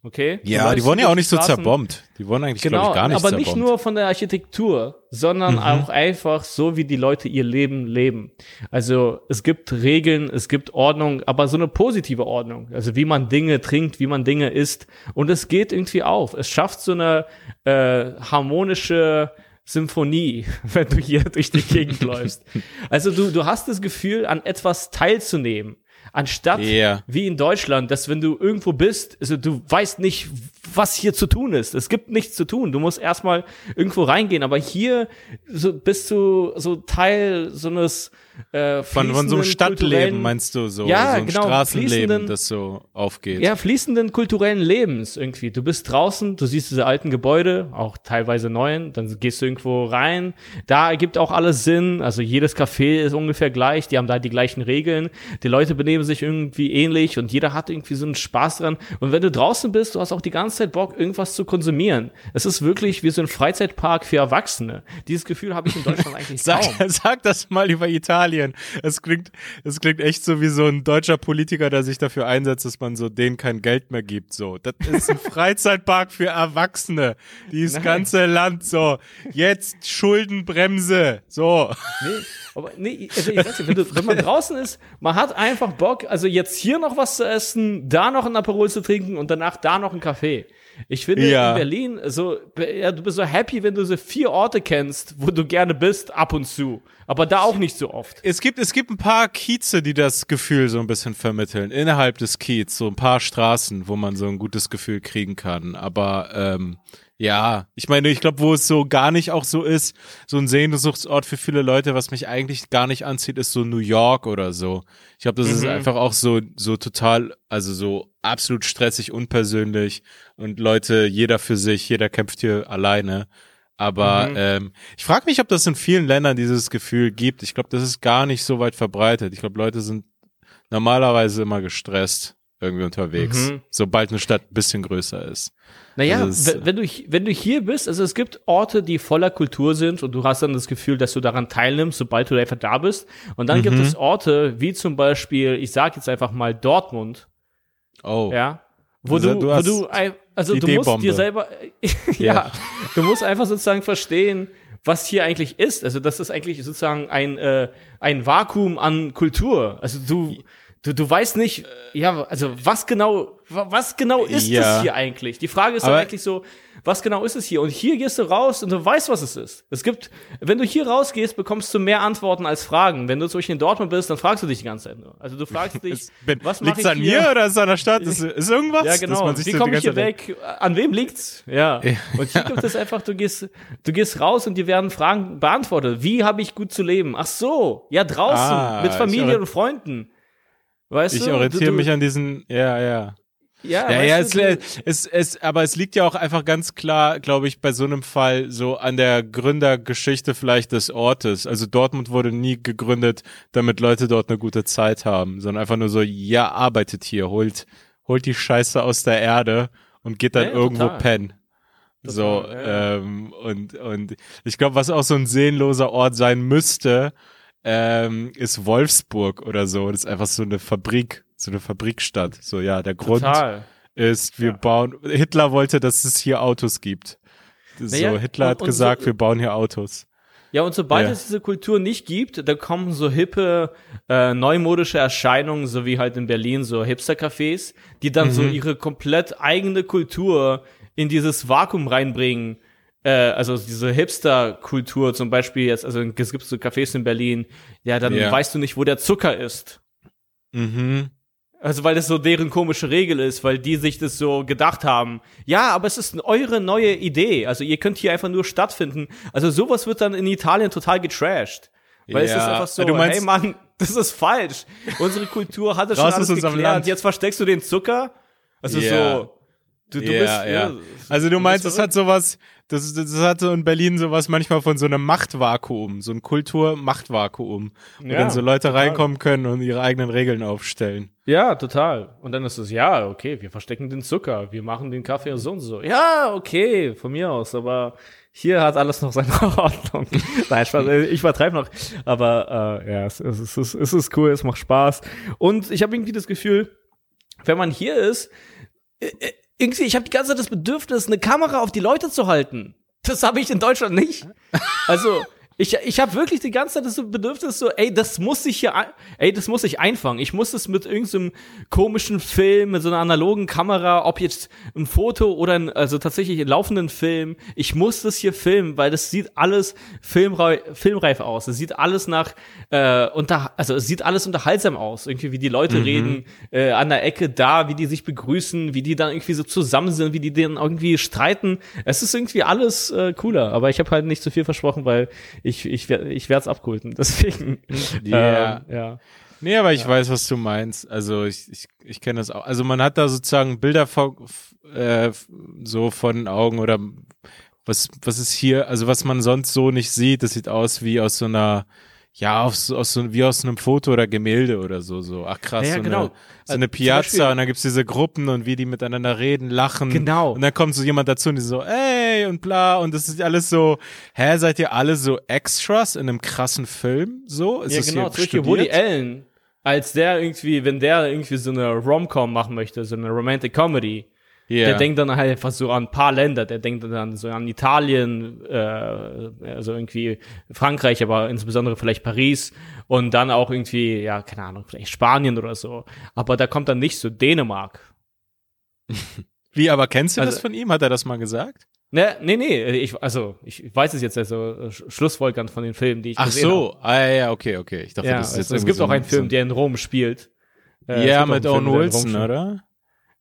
Okay? Ja, die wurden ja auch nicht so zerbombt. Die wurden eigentlich, Genau, glaube ich, gar nicht aber zerbombt. nicht nur von der Architektur, sondern Mhm. auch einfach so, wie die Leute ihr Leben leben. Also es gibt Regeln, es gibt Ordnung, aber so eine positive Ordnung. Also wie man Dinge trinkt, wie man Dinge isst. Und es geht irgendwie auf. Es schafft so eine äh, harmonische Symphonie, [LAUGHS] wenn du hier durch die Gegend [LAUGHS] läufst. Also du, du hast das Gefühl, an etwas teilzunehmen. Anstatt Ja. wie in Deutschland, dass wenn du irgendwo bist, also du weißt nicht, was hier zu tun ist. Es gibt nichts zu tun. Du musst erstmal irgendwo reingehen. Aber hier so bist du so Teil so eines äh, von, von so einem Stadtleben meinst du so, Ja, so ein genau, Straßenleben, das so aufgeht. Ja, fließenden kulturellen Lebens irgendwie. Du bist draußen, du siehst diese alten Gebäude, auch teilweise neuen, dann gehst du irgendwo rein. Da ergibt auch alles Sinn. Also jedes Café ist ungefähr gleich, die haben da die gleichen Regeln. Die Leute benehmen sich irgendwie ähnlich und jeder hat irgendwie so einen Spaß dran. Und wenn du draußen bist, du hast auch die ganze Zeit Bock, irgendwas zu konsumieren. Es ist wirklich wie so ein Freizeitpark für Erwachsene. Dieses Gefühl habe ich in Deutschland [LAUGHS] eigentlich Sag, kaum. sag das mal über Italien. Es klingt, es klingt echt so wie so ein deutscher Politiker, der sich dafür einsetzt, dass man so denen kein Geld mehr gibt. So, das ist ein [LAUGHS] Freizeitpark für Erwachsene. Dieses Nein. ganze Land so. Jetzt Schuldenbremse. So. Nee, aber nee, also ich weiß nicht, wenn, du, wenn man draußen ist, man hat einfach Bock, also jetzt hier noch was zu essen, da noch ein Aperol zu trinken und danach da noch einen Kaffee. Ich finde Ja. in Berlin so, ja, du bist so happy, wenn du so vier Orte kennst, wo du gerne bist, ab und zu. Aber da auch nicht so oft. Es gibt, es gibt ein paar Kieze, die das Gefühl so ein bisschen vermitteln. Innerhalb des Kiez, so ein paar Straßen, wo man so ein gutes Gefühl kriegen kann. Aber ähm, ja, ich meine, ich glaube, wo es so gar nicht auch so ist, so ein Sehnsuchtsort für viele Leute, was mich eigentlich gar nicht anzieht, ist so New York oder so. Ich glaube, das mhm. ist einfach auch so, so total, also so absolut stressig, unpersönlich und Leute, jeder für sich, jeder kämpft hier alleine. Aber mhm. ähm, ich frage mich, ob das in vielen Ländern dieses Gefühl gibt. Ich glaube, das ist gar nicht so weit verbreitet. Ich glaube, Leute sind normalerweise immer gestresst irgendwie unterwegs, mhm. sobald eine Stadt ein bisschen größer ist. Naja, also wenn du, wenn du hier bist, also es gibt Orte, die voller Kultur sind und du hast dann das Gefühl, dass du daran teilnimmst, sobald du einfach da bist. Und dann mhm. gibt es Orte, wie zum Beispiel, ich sag jetzt einfach mal Dortmund. Oh. Ja. Wo also, du, du wo du, also du musst dir selber, [LAUGHS] ja, ja, du musst einfach sozusagen verstehen, was hier eigentlich ist. Also das ist eigentlich sozusagen ein, äh, ein Vakuum an Kultur. Also du, Du, du weißt nicht, ja, also was genau, was genau ist ja. das hier eigentlich? Die Frage ist dann eigentlich so, was genau ist es hier? Und hier gehst du raus und du weißt, was es ist. Es gibt, wenn du hier rausgehst, bekommst du mehr Antworten als Fragen. Wenn du zum Beispiel in Dortmund bist, dann fragst du dich die ganze Zeit nur. Also du fragst [LAUGHS] dich, bin, was liegt's ich an hier? mir oder ist es an der Stadt? Ist, [LAUGHS] ist irgendwas? Ja, genau. Wie komme ich hier weg? An wem liegt's? Ja. [LAUGHS] ja. Und hier gibt es einfach, du gehst, du gehst raus und dir werden Fragen beantwortet. Wie habe ich gut zu leben? Ach so, ja draußen ah, mit Familie und Freunden. Weißt ich du? orientiere mich an diesen, ja, ja. Ja, ja, ja es, es, es, aber es liegt ja auch einfach ganz klar, glaube ich, bei so einem Fall so an der Gründergeschichte vielleicht des Ortes. Also Dortmund wurde nie gegründet, damit Leute dort eine gute Zeit haben, sondern einfach nur so, ja, arbeitet hier, holt, holt die Scheiße aus der Erde und geht dann ja, irgendwo total. pennen. So, ja. ähm, und, und ich glaube, was auch so ein seelenloser Ort sein müsste, ähm, ist Wolfsburg oder so. Das ist einfach so eine Fabrik, so eine Fabrikstadt. So, ja, der Grund Total. ist, wir ja. bauen, Hitler wollte, dass es hier Autos gibt. So, naja, Hitler hat gesagt, so, wir bauen hier Autos. Ja, und sobald ja. es diese Kultur nicht gibt, da kommen so hippe, äh, neumodische Erscheinungen, so wie halt in Berlin, so Hipster-Cafés, die dann mhm. so ihre komplett eigene Kultur in dieses Vakuum reinbringen äh, also diese Hipster-Kultur zum Beispiel jetzt, also es gibt so Cafés in Berlin, ja, dann yeah. weißt du nicht, wo der Zucker ist. Mhm. Also weil das so deren komische Regel ist, weil die sich das so gedacht haben. Ja, aber es ist eure neue Idee. Also ihr könnt hier einfach nur stattfinden. Also sowas wird dann in Italien total getrashed. Weil ja. es ist einfach so, meinst, hey Mann, [LAUGHS] das ist falsch. Unsere Kultur hatte schon alles geklärt. Jetzt versteckst du den Zucker. Also yeah. so, Du, du yeah, bist, ja. Also du meinst, es hat sowas, das, das hat so in Berlin sowas manchmal von so einem Machtvakuum, so ein Kultur-Machtvakuum, wo ja, dann so Leute total. reinkommen können und ihre eigenen Regeln aufstellen. Ja, total. Und dann ist es, ja, okay, wir verstecken den Zucker, wir machen den Kaffee so und so. Ja, okay, von mir aus, aber hier hat alles noch seine [LAUGHS] Ordnung. Nein, Spaß, ich übertreibe noch. Aber äh, ja, es, es, es, es ist cool, es macht Spaß. Und ich habe irgendwie das Gefühl, wenn man hier ist, äh, äh, irgendwie, ich habe die ganze Zeit das Bedürfnis, eine Kamera auf die Leute zu halten. Das habe ich in Deutschland nicht. Also, ich, ich habe wirklich die ganze Zeit das Bedürfnis so, ey, das muss ich hier, ey, das muss ich einfangen. Ich muss es mit irgendeinem komischen Film, mit so einer analogen Kamera, ob jetzt ein Foto oder ein, also tatsächlich einen laufenden Film, ich muss das hier filmen, weil das sieht alles filmreif, filmreif aus. Es sieht alles nach, äh, unter, also es sieht alles unterhaltsam aus. Irgendwie, wie die Leute mhm. reden, äh, an der Ecke da, wie die sich begrüßen, wie die dann irgendwie so zusammen sind, wie die dann irgendwie streiten. Es ist irgendwie alles äh, cooler, aber ich habe halt nicht zu viel versprochen, weil ich, ich, ich werde es abkulten. [LAUGHS] Deswegen. Yeah. Ähm, ja. Nee, aber ich ja. weiß, was du meinst. Also ich, ich, ich kenne das auch. Also man hat da sozusagen Bilder vor, äh, so von den Augen oder was, was ist hier, also was man sonst so nicht sieht, das sieht aus wie aus so einer ja, aus, aus so, wie aus einem Foto oder Gemälde oder so, so. Ach krass, ja, so, genau. eine, so eine Piazza Beispiel, und dann gibt's diese Gruppen und wie die miteinander reden, lachen. Genau. Und dann kommt so jemand dazu und die so, ey und bla und das ist alles so, hä, seid ihr alle so Extras in einem krassen Film? So? Ist ja, das genau, zum Beispiel Woody Allen, als der irgendwie, wenn der irgendwie so eine Rom-Com machen möchte, so eine Romantic Comedy, Yeah. Der denkt dann halt einfach so an ein paar Länder, der denkt dann so an Italien, äh, also irgendwie Frankreich, aber insbesondere vielleicht Paris und dann auch irgendwie, ja, keine Ahnung, vielleicht Spanien oder so. Aber da kommt dann nicht so Dänemark. [LAUGHS] Wie, aber kennst du also, das von ihm? Hat er das mal gesagt? Ne, nee, nee, ich, also ich weiß es jetzt, also äh, Schlussfolgernd von den Filmen, die ich Ach gesehen so, ah, ja, ja, okay, okay. Ich dachte, habe. Ja, das ist jetzt also, es gibt so auch einen Film, der in Rom spielt. Äh, Ja, gibt auch mit Owen Wilson, oder?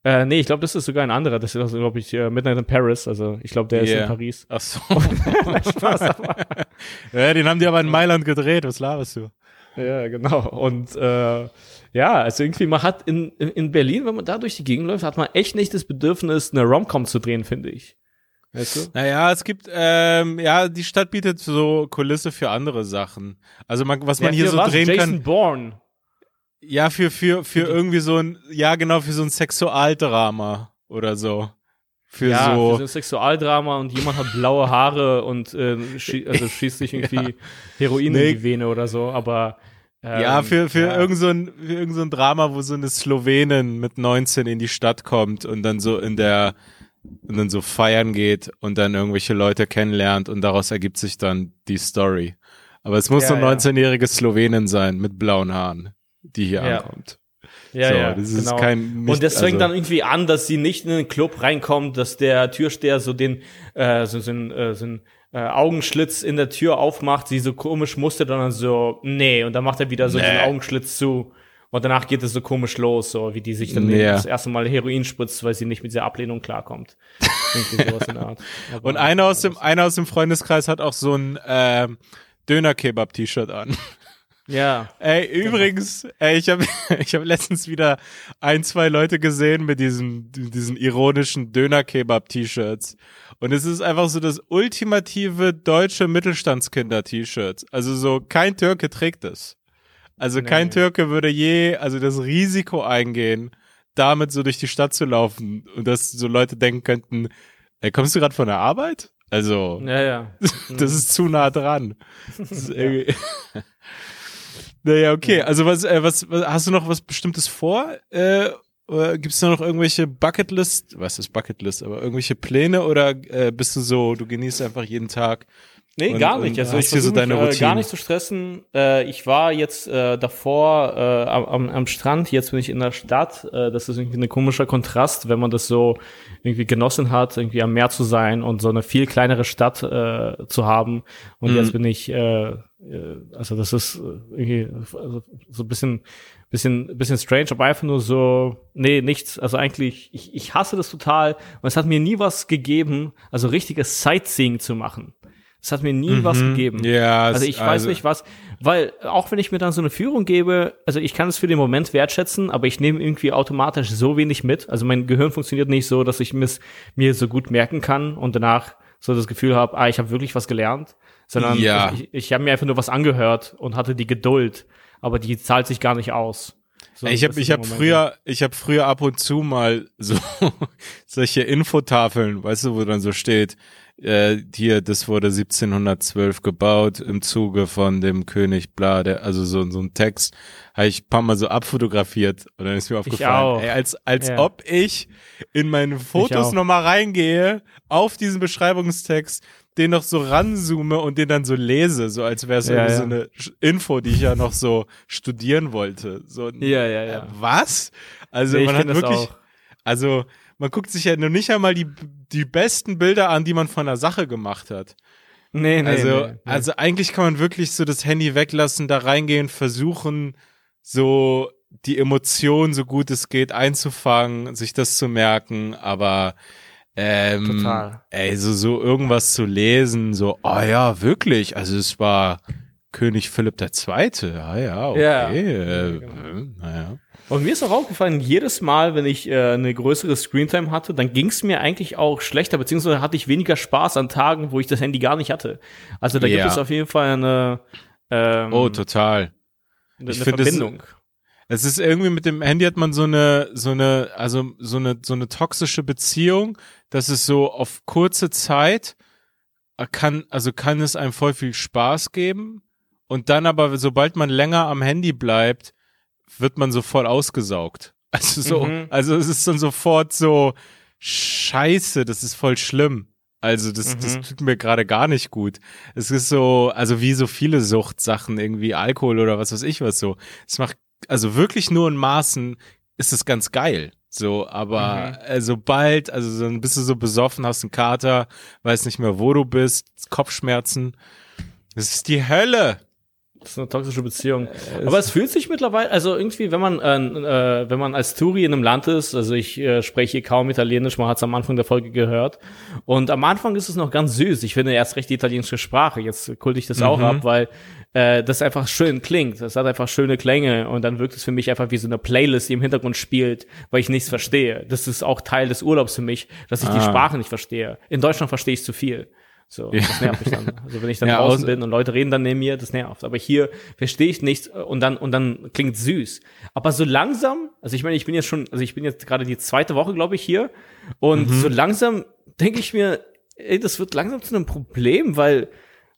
Äh, nee, ich glaube, das ist sogar ein anderer. Das ist, glaube ich, äh, Midnight in Paris. Also ich glaube, der ist Yeah. in Paris. Ach so. [LAUGHS] Spaß, aber- [LAUGHS] ja, den haben die aber in Mailand gedreht, was laberst du? Ja, genau. Und äh, ja, also irgendwie, man hat in, in in Berlin, wenn man da durch die Gegend läuft, hat man echt nicht das Bedürfnis, eine Romcom zu drehen, finde ich. Weißt du? Naja, es gibt, ähm, ja, die Stadt bietet so Kulisse für andere Sachen. Also man, was man hier für so drehen Jason kann. Bourne. Ja, für, für, für irgendwie so ein, ja genau, für so ein Sexualdrama oder so. Für ja, für so. so ein Sexualdrama und jemand hat blaue Haare und äh, schie also schießt sich [LAUGHS] irgendwie Heroin Nee. in die Vene oder so, aber ähm, ja, für, für, ja. Irgend so ein, für irgend so ein Drama, wo so eine Slowenin mit 19 in die Stadt kommt und dann so in der, und dann so feiern geht und dann irgendwelche Leute kennenlernt und daraus ergibt sich dann die Story. Aber es muss Ja, so eine ja. 19-jährige Slowenin sein mit blauen Haaren, die hier Ja. ankommt. Ja, so, ja, das ist genau. kein- nicht- und das fängt also- dann irgendwie an, dass sie nicht in den Club reinkommt, dass der Türsteher so den äh, so, so äh, so ein äh, Augenschlitz in der Tür aufmacht, sie so komisch mustert und dann so nee und dann macht er wieder so Nee. den Augenschlitz zu und danach geht es so komisch los, so wie die sich dann Ja. das erste Mal Heroin spritzt, weil sie nicht mit dieser Ablehnung klarkommt. [LAUGHS] Und einer aus dem, einer aus dem Freundeskreis hat auch so ein ähm, Döner-Kebab-T-Shirt an. Ja, Ey, übrigens, ey, ich habe [LAUGHS] ich hab letztens wieder ein, zwei Leute gesehen mit diesen, diesen ironischen Döner-Kebab-T-Shirts. Und es ist einfach so das ultimative deutsche Mittelstandskinder-T-Shirt. Also so, kein Türke trägt es. Also kein Nee. Türke würde je, also das Risiko eingehen, damit so durch die Stadt zu laufen und dass so Leute denken könnten, ey, kommst du gerade von der Arbeit? Also, ja, ja. [LAUGHS] das ist zu nah dran. [LAUGHS] Das ist irgendwie- naja, okay. Also was, äh, was, was, hast du noch was Bestimmtes vor? Äh, Gibt es da noch irgendwelche Bucketlist, was ist Bucketlist, aber irgendwelche Pläne oder äh, bist du so, du genießt einfach jeden Tag? Nee, Und- gar nicht. Also ich hier so versuche deine mich, äh, gar nicht zu stressen. Äh, ich war jetzt äh, davor äh, am- am, am Strand, jetzt bin ich in der Stadt. Äh, das ist irgendwie ein komischer Kontrast, wenn man das so irgendwie genossen hat, irgendwie am Meer zu sein und so eine viel kleinere Stadt äh, zu haben. Und Mhm. jetzt bin ich, äh, äh, also das ist äh, irgendwie also so ein bisschen bisschen, bisschen strange, aber einfach nur so, nee, nichts. Also eigentlich, ich, ich hasse das total und es hat mir nie was gegeben, also richtiges Sightseeing zu machen. Es hat mir nie was gegeben. Mhm. Ja, Also ich weiß nicht was, weil auch wenn ich mir dann so eine Führung gebe, also ich kann es für den Moment wertschätzen, aber ich nehme irgendwie automatisch so wenig mit. Also mein Gehirn funktioniert nicht so, dass ich mis- mir so gut merken kann und danach so das Gefühl habe, ah, ich habe wirklich was gelernt, sondern Ja. ich, ich, ich habe mir einfach nur was angehört und hatte die Geduld, aber die zahlt sich gar nicht aus. So, ich habe ich hab Moment früher, ich habe früher ab und zu mal so [LAUGHS] solche Infotafeln, weißt du, wo dann so steht, äh, hier, das wurde 1712 gebaut im Zuge von dem König bla, der, also so, so ein Text, habe ich ein paar Mal so abfotografiert und dann ist mir aufgefallen, ey, als, als Ja. ob ich in meine Fotos nochmal reingehe, auf diesen Beschreibungstext, den noch so ranzoome und den dann so lese, so als wäre es Ja, ja. so eine Info, die ich ja noch so studieren wollte. So, Ja, ja, ja. äh, was? Also Nee, man hat wirklich, also man guckt sich ja noch nicht einmal die, die besten Bilder an, die man von der Sache gemacht hat. Nee, nee, also, nee, nee. also eigentlich kann man wirklich so das Handy weglassen, da reingehen, versuchen, so die Emotionen so gut es geht einzufangen, sich das zu merken, aber ähm, Total. ey, so, so irgendwas zu lesen, so, oh ja, wirklich, also es war König Philipp II. Ja, ja, okay. Ja. Äh, Ja, genau. äh, naja. Und mir ist auch aufgefallen, jedes Mal, wenn ich äh, eine größere Screentime hatte, dann ging es mir eigentlich auch schlechter, beziehungsweise hatte ich weniger Spaß an Tagen, wo ich das Handy gar nicht hatte. Also da Ja. gibt es auf jeden Fall eine, ähm, Oh, total. eine, ich eine finde es- Verbindung. Es ist irgendwie mit dem Handy hat man so eine, so eine, also so eine, so eine toxische Beziehung, dass es so auf kurze Zeit äh, kann, also kann es einem voll viel Spaß geben und dann aber, sobald man länger am Handy bleibt, wird man so voll ausgesaugt. [LAUGHS] Also so, Mhm. also es ist dann sofort so, scheiße, das ist voll schlimm. Also das, das Mhm. tut mir gerade gar nicht gut. Es ist so, also wie so viele Suchtsachen, irgendwie Alkohol oder was weiß ich was so. Es macht, also wirklich nur in Maßen ist es ganz geil. So, aber mhm. äh, sobald, also dann bist du so besoffen, hast einen Kater, weißt nicht mehr, wo du bist, Kopfschmerzen. Das ist die Hölle. Das ist eine toxische Beziehung. Äh, Aber es fühlt sich mittlerweile, also irgendwie, wenn man, äh, äh, wenn man als Touri in einem Land ist, also ich äh, spreche kaum Italienisch, man hat es am Anfang der Folge gehört. Und am Anfang ist es noch ganz süß. Ich finde erst recht die italienische Sprache. Jetzt kulte ich das mhm. auch ab, weil äh, das einfach schön klingt. Das hat einfach schöne Klänge und dann wirkt es für mich einfach wie so eine Playlist, die im Hintergrund spielt, weil ich nichts verstehe. Das ist auch Teil des Urlaubs für mich, dass ich ah. die Sprache nicht verstehe. In Deutschland verstehe ich zu viel. So, ja. das nervt mich dann. Also wenn ich dann [LAUGHS] ja, draußen bin und Leute reden dann neben mir, das nervt. Aber hier verstehe ich nichts und dann und dann klingt süß. Aber so langsam, also ich meine, ich bin jetzt schon, also ich bin jetzt gerade die zweite Woche, glaube ich, hier und mhm. so langsam denke ich mir, ey, das wird langsam zu einem Problem, weil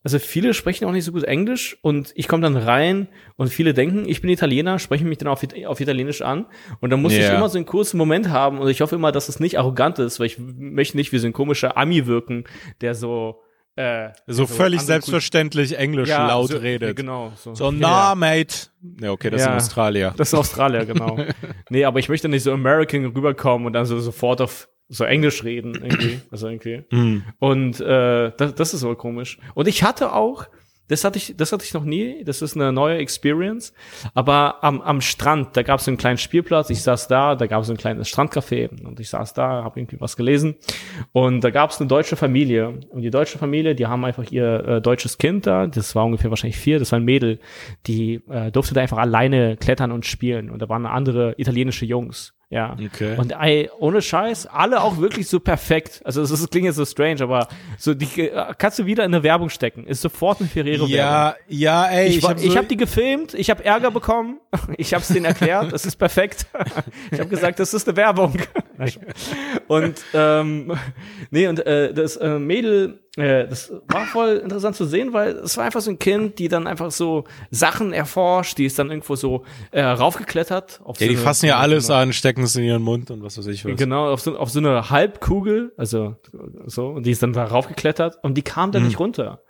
also viele sprechen auch nicht so gut Englisch und ich komme dann rein und viele denken, ich bin Italiener, sprechen mich dann auf, auf Italienisch an und dann muss yeah. ich immer so einen kurzen Moment haben und ich hoffe immer, dass es nicht arrogant ist, weil ich möchte nicht wie so ein komischer Ami wirken, der so äh, so, so völlig selbstverständlich Englisch ja, laut so, redet. Genau. So, so na, mate. Ja, okay, das ja, ist Australier. Das ist Australier, genau. [LAUGHS] nee, aber ich möchte nicht so American rüberkommen und dann so sofort auf so Englisch reden irgendwie, [CLEARS THROAT] also irgendwie. Mm. Und äh, das, das ist so komisch. Und ich hatte auch, das hatte ich, das hatte ich noch nie. Das ist eine neue Experience. Aber am, am Strand, da gab es einen kleinen Spielplatz. Ich saß da, da gab es ein kleines Strandcafé und ich saß da, habe irgendwie was gelesen. Und da gab es eine deutsche Familie. Und die deutsche Familie, die haben einfach ihr äh, deutsches Kind da. Das war ungefähr wahrscheinlich vier. Das war ein Mädel. Die äh, durfte da einfach alleine klettern und spielen. Und da waren andere italienische Jungs. Ja. Okay. Und ey, ohne Scheiß, alle auch wirklich so perfekt. Also das, das klingt jetzt so strange, aber so die äh, kannst du wieder in eine Werbung stecken. Ist sofort eine Ferrero Werbung. Ja, ja, ey. Ich, ich habe so hab die gefilmt, ich habe Ärger bekommen, [LAUGHS] ich habe es denen erklärt, das ist perfekt. [LAUGHS] Ich habe gesagt, das ist eine Werbung. [LAUGHS] und ähm, nee, und äh, das äh, Mädel äh, das war voll interessant zu sehen, weil es war einfach so ein Kind, die dann einfach so Sachen erforscht, die ist dann irgendwo so äh, raufgeklettert. Auf ja, so die eine, fassen ja alles an, stecken es in ihren Mund und was weiß ich was. Genau, auf so, auf so eine Halbkugel, also so, und die ist dann da raufgeklettert und die kam dann mhm. nicht runter.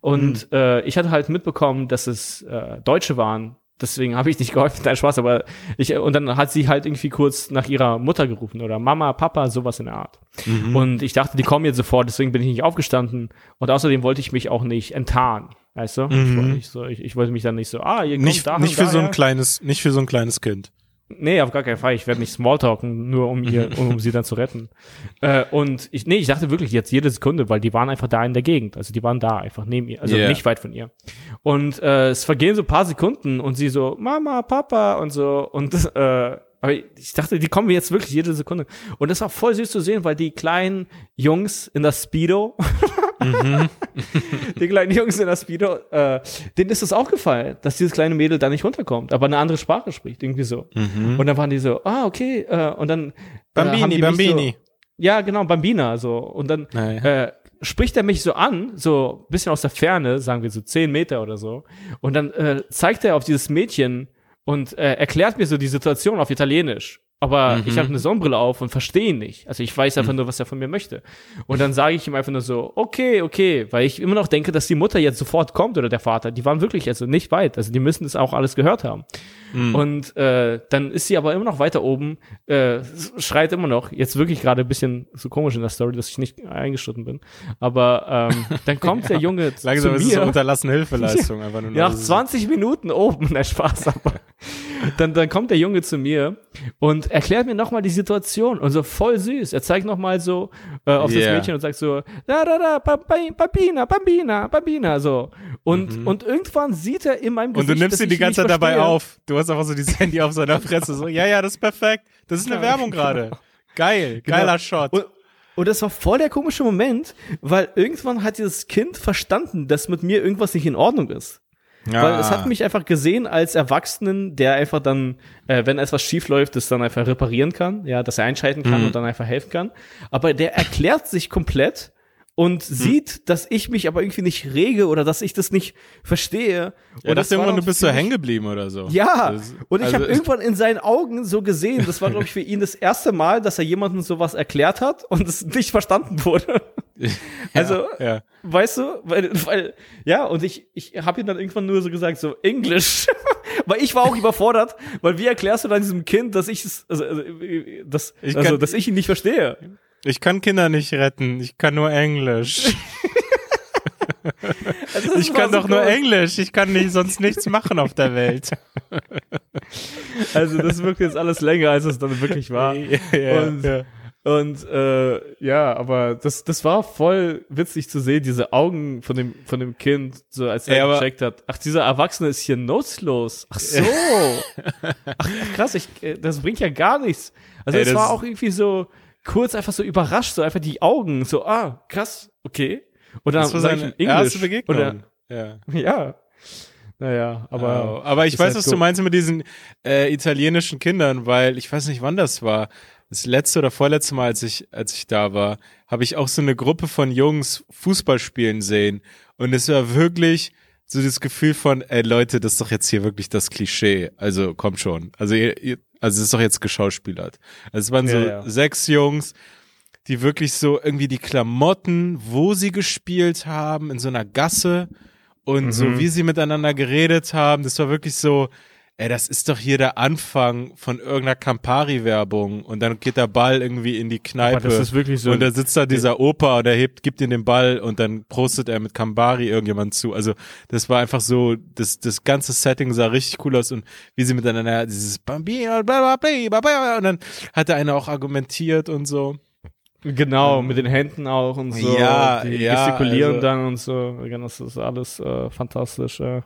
Und mhm. äh, ich hatte halt mitbekommen, dass es äh, Deutsche waren, deswegen habe ich nicht geholfen, dein Spaß, aber ich, und dann hat sie halt irgendwie kurz nach ihrer Mutter gerufen oder Mama, Papa, sowas in der Art. Mhm. Und ich dachte, die kommen jetzt sofort, deswegen bin ich nicht aufgestanden. Und außerdem wollte ich mich auch nicht enttarnen. Weißt du? Mhm. Ich, so, ich, ich, wollte mich dann nicht so, ah, ihr kommt nicht, da. Nicht für so ein kleines, nicht für so ein kleines Kind. Nee, auf gar keinen Fall. Ich werde nicht Smalltalken, nur um ihr, [LAUGHS] um, sie dann zu retten. Äh, und ich, nee, ich dachte wirklich jetzt jede Sekunde, weil die waren einfach da in der Gegend. Also die waren da, einfach neben ihr, also yeah. nicht weit von ihr. Und äh, es vergehen so paar Sekunden und sie so, Mama, Papa und so. Und äh, aber ich dachte, die kommen jetzt wirklich jede Sekunde. Und das war voll süß zu sehen, weil die kleinen Jungs in das Speedo Mhm. [LAUGHS] die kleinen Jungs in der Speedo, äh, denen ist es aufgefallen, dass dieses kleine Mädel da nicht runterkommt, aber eine andere Sprache spricht, irgendwie so. Mhm. Und dann waren die so, ah, okay, äh, und dann. Äh, Bambini, Bambini. So, ja, genau, Bambina, so. Und dann naja. äh, spricht er mich so an, so bisschen aus der Ferne, sagen wir so zehn Meter oder so. Und dann äh, zeigt er auf dieses Mädchen und äh, erklärt mir so die Situation auf Italienisch. Aber mhm. ich habe eine Sonnenbrille auf und verstehe ihn nicht. Also ich weiß einfach mhm. nur, was er von mir möchte. Und dann sage ich ihm einfach nur so, okay, okay, weil ich immer noch denke, dass die Mutter jetzt sofort kommt oder der Vater. Die waren wirklich also nicht weit. Also die müssen das auch alles gehört haben. Mhm. Und äh, dann ist sie aber immer noch weiter oben, äh, schreit immer noch. Jetzt wirklich gerade ein bisschen so komisch in der Story, dass ich nicht eingeschritten bin. Aber ähm, dann kommt [LAUGHS] ja. der Junge Langsam zu mir. ist es so unterlassene Hilfeleistung. [LAUGHS] einfach nur nach 20 Minuten oben, der Spaß aber. [LAUGHS] dann, dann kommt der Junge zu mir und erklärt mir nochmal die Situation und so voll süß. Er zeigt nochmal so äh, auf yeah. das Mädchen und sagt so, da, da, da, Bambina, Bambina, Bambina, so. Und, mhm. und irgendwann sieht er in meinem Gesicht, Und du nimmst ihn die ganze Zeit dabei auf. Du hast einfach so dieses Handy auf seiner Fresse, so, ja, ja, das ist perfekt. Das ist eine [LAUGHS] ja, Werbung gerade. Genau. Geil, geiler genau. Shot. Und, und das war voll der komische Moment, weil irgendwann hat dieses Kind verstanden, dass mit mir irgendwas nicht in Ordnung ist. Ja. Weil es hat mich einfach gesehen als Erwachsenen, der einfach dann, äh, wenn etwas schief läuft, das dann einfach reparieren kann, ja, dass er einschalten kann mhm. und dann einfach helfen kann. Aber der erklärt sich komplett und hm. sieht, dass ich mich aber irgendwie nicht rege oder dass ich das nicht verstehe. Ja, und das irgendwann, du bist so hängen geblieben oder so. Ja, das, und ich also, habe irgendwann in seinen Augen so gesehen, das war, glaube ich, für ihn das erste Mal, dass er jemandem sowas erklärt hat und es nicht verstanden wurde. [LAUGHS] also, ja, ja. weißt du, weil, weil, ja, und ich, ich habe ihm dann irgendwann nur so gesagt, so Englisch. [LAUGHS] weil ich war auch überfordert, weil wie erklärst du dann diesem Kind, dass ich es, also, also, dass, Ich also, kann- dass ich ihn nicht verstehe? Ich kann Kinder nicht retten, ich kann nur Englisch. [LAUGHS] Also, Ich kann so doch nur. Englisch, ich kann nicht, sonst nichts machen auf der Welt. Also das wirkt jetzt alles länger, als es dann wirklich war. ja, Und- ja. Und äh, ja, aber das, das war voll witzig zu sehen, diese Augen von dem, von dem Kind, so als er aber- gecheckt hat. Ach, dieser Erwachsene ist hier nutzlos. Ach so. [LAUGHS] Ach, krass, ich, äh, das bringt ja gar nichts. Also es war auch irgendwie so kurz einfach so überrascht, so einfach die Augen, so, ah, krass, okay. Und dann Das war seine erste. Begegnung. ja. Oder, ja. Naja, aber. Aber, aber ich weiß, halt was du meinst mit diesen äh, italienischen Kindern, weil ich weiß nicht, wann das war. Das letzte oder vorletzte Mal, als ich, als ich da war, habe ich auch so eine Gruppe von Jungs Fußball spielen sehen. Und es war wirklich so das Gefühl von, ey Leute, das ist doch jetzt hier wirklich das Klischee. Also kommt schon. Also ihr, ihr, also es ist doch jetzt geschauspielert. Also es waren so Ja, ja. sechs Jungs, die wirklich so irgendwie die Klamotten, wo sie gespielt haben, in so einer Gasse und so Mhm. wie sie miteinander geredet haben, das war wirklich so, ey, das ist doch hier der Anfang von irgendeiner Campari-Werbung und dann geht der Ball irgendwie in die Kneipe. aber das ist wirklich so. und da sitzt da dieser Opa und er hebt, gibt ihm den Ball und dann prostet er mit Campari irgendjemand zu. Also das war einfach so, das, das ganze Setting sah richtig cool aus und wie sie miteinander dieses Bambino, bla, bla, bla, bla, bla, und dann hat der eine auch argumentiert und so. Genau, mit den Händen auch und so. Ja, die ja, gestikulieren also- dann und so. Ja, Das ist alles äh, fantastisch. Ja.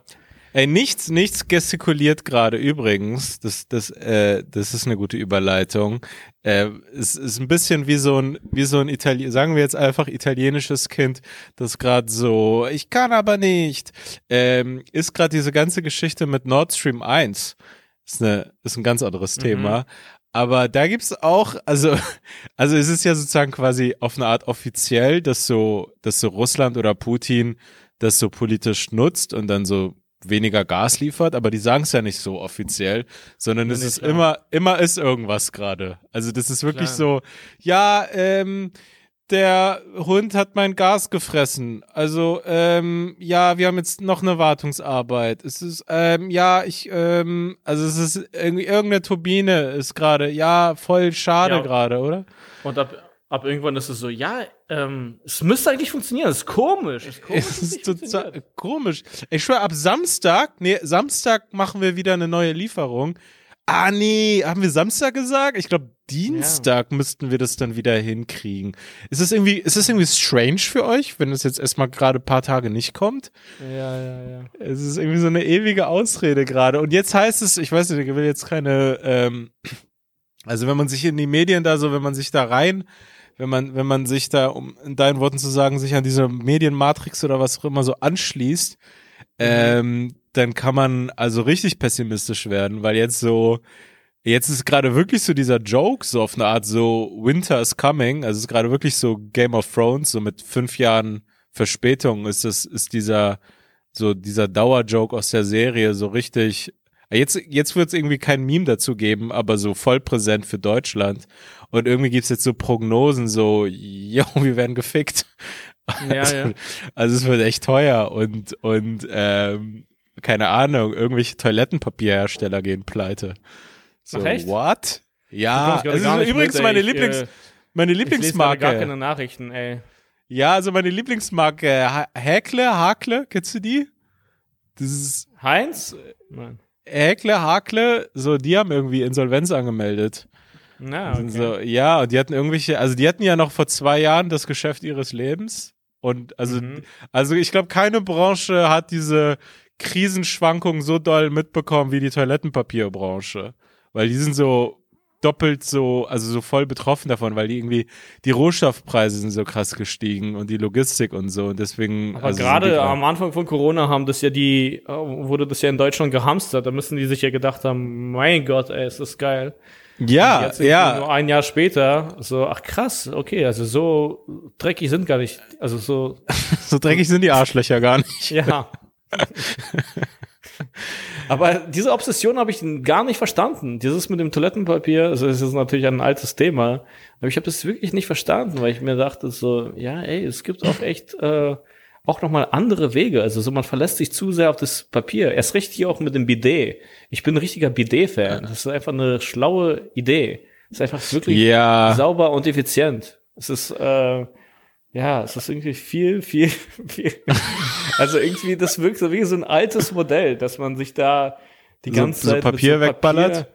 Ey, nichts, nichts gestikuliert gerade übrigens. Das, das, äh, das ist eine gute Überleitung. Äh, es ist ein bisschen wie so ein, wie so ein Itali sagen wir jetzt einfach italienisches Kind, das gerade so, ich kann aber nicht. Ähm, ist gerade diese ganze Geschichte mit Nord Stream 1. Ist eine, ist ein ganz anderes Mhm. Thema. Aber da gibt's auch, also, [LAUGHS] also es ist ja sozusagen quasi auf eine Art offiziell, dass so, dass so Russland oder Putin das so politisch nutzt und dann so weniger Gas liefert, aber die sagen es ja nicht so offiziell, sondern Nee, es ist klar. immer, immer ist irgendwas gerade. Also das ist wirklich Klar. so, ja, ähm, der Hund hat mein Gas gefressen. Also, ähm, ja, wir haben jetzt noch eine Wartungsarbeit. Es ist, ähm, ja, ich, ähm, also es ist irgendwie irgendeine Turbine ist gerade, ja, voll schade Ja. gerade, oder? Und ab, ab irgendwann ist es so, ja, ähm, es müsste eigentlich funktionieren. Das ist komisch. Das ist komisch. Es ist total komisch. Ich schwör, ab Samstag, nee, Samstag machen wir wieder eine neue Lieferung. Ah, nee, haben wir Samstag gesagt? Ich glaube, Dienstag müssten wir das dann wieder hinkriegen. Ist es irgendwie, ist es irgendwie strange für euch, wenn es jetzt erstmal gerade ein paar Tage nicht kommt? Ja, ja, ja. Es ist irgendwie so eine ewige Ausrede gerade. Und jetzt heißt es, ich weiß nicht, ich will jetzt keine, ähm, also wenn man sich in die Medien da so, wenn man sich da rein, wenn man, wenn man sich da, um in deinen Worten zu sagen, sich an diese Medienmatrix oder was auch immer so anschließt, ähm, dann kann man also richtig pessimistisch werden, weil jetzt so, jetzt ist gerade wirklich so dieser Joke, so auf eine Art so Winter is coming, also es ist gerade wirklich so Game of Thrones, so mit fünf Jahren Verspätung ist das, ist dieser, so dieser Dauerjoke aus der Serie so richtig. Jetzt, jetzt wird es irgendwie kein Meme dazu geben, aber so voll präsent für Deutschland. Und irgendwie gibt's jetzt so Prognosen, so, jo, [LAUGHS] wir werden gefickt. Ja, also, ja. also es wird echt teuer und, und ähm, keine Ahnung, irgendwelche Toilettenpapierhersteller gehen pleite. So, Ach, echt? what? Ja, es ich gar ist übrigens mit, ey. meine Ich, Lieblings, äh, meine Ich lese Lieblingsmarke. gar keine Nachrichten, ey. Ja, also meine Lieblingsmarke, Ha- Häkle, Hakle, kennst du die? Das ist Heinz? Nein. Häkle, Hakle, so, die haben irgendwie Insolvenz angemeldet. Na, okay. So, ja, und die hatten irgendwelche, also die hatten ja noch vor zwei Jahren das Geschäft ihres Lebens. Und also, Mhm. also ich glaube, keine Branche hat diese Krisenschwankungen so doll mitbekommen wie die Toilettenpapierbranche. Weil die sind so doppelt so, also so voll betroffen davon, weil die irgendwie, die Rohstoffpreise sind so krass gestiegen und die Logistik und so. Und deswegen. Aber also gerade am Anfang von Corona haben das ja die, äh, wurde das ja in Deutschland gehamstert. Da müssen die sich ja gedacht haben, mein Gott, ey, ist das geil. Ja, ja. Nur ein Jahr später, so, ach krass, okay, also so dreckig sind gar nicht, also so, [LAUGHS] So dreckig sind die Arschlöcher gar nicht. ja. [LAUGHS] Aber diese Obsession habe ich gar nicht verstanden. Dieses mit dem Toilettenpapier, also es ist natürlich ein altes Thema, aber ich habe das wirklich nicht verstanden, weil ich mir dachte so, ja, ey, es gibt auch echt äh, auch nochmal andere Wege. Also so man verlässt sich zu sehr auf das Papier. Erst recht hier auch mit dem Bidet. Ich bin ein richtiger Bidet-Fan. Das ist einfach eine schlaue Idee. Es ist einfach wirklich Ja. sauber und effizient. Es ist, äh, ja, es ist irgendwie viel, viel, [LAUGHS] viel. Also irgendwie, das wirkt so wie so ein altes Modell, dass man sich da die So- ganze so Zeit mit Papier wegballert?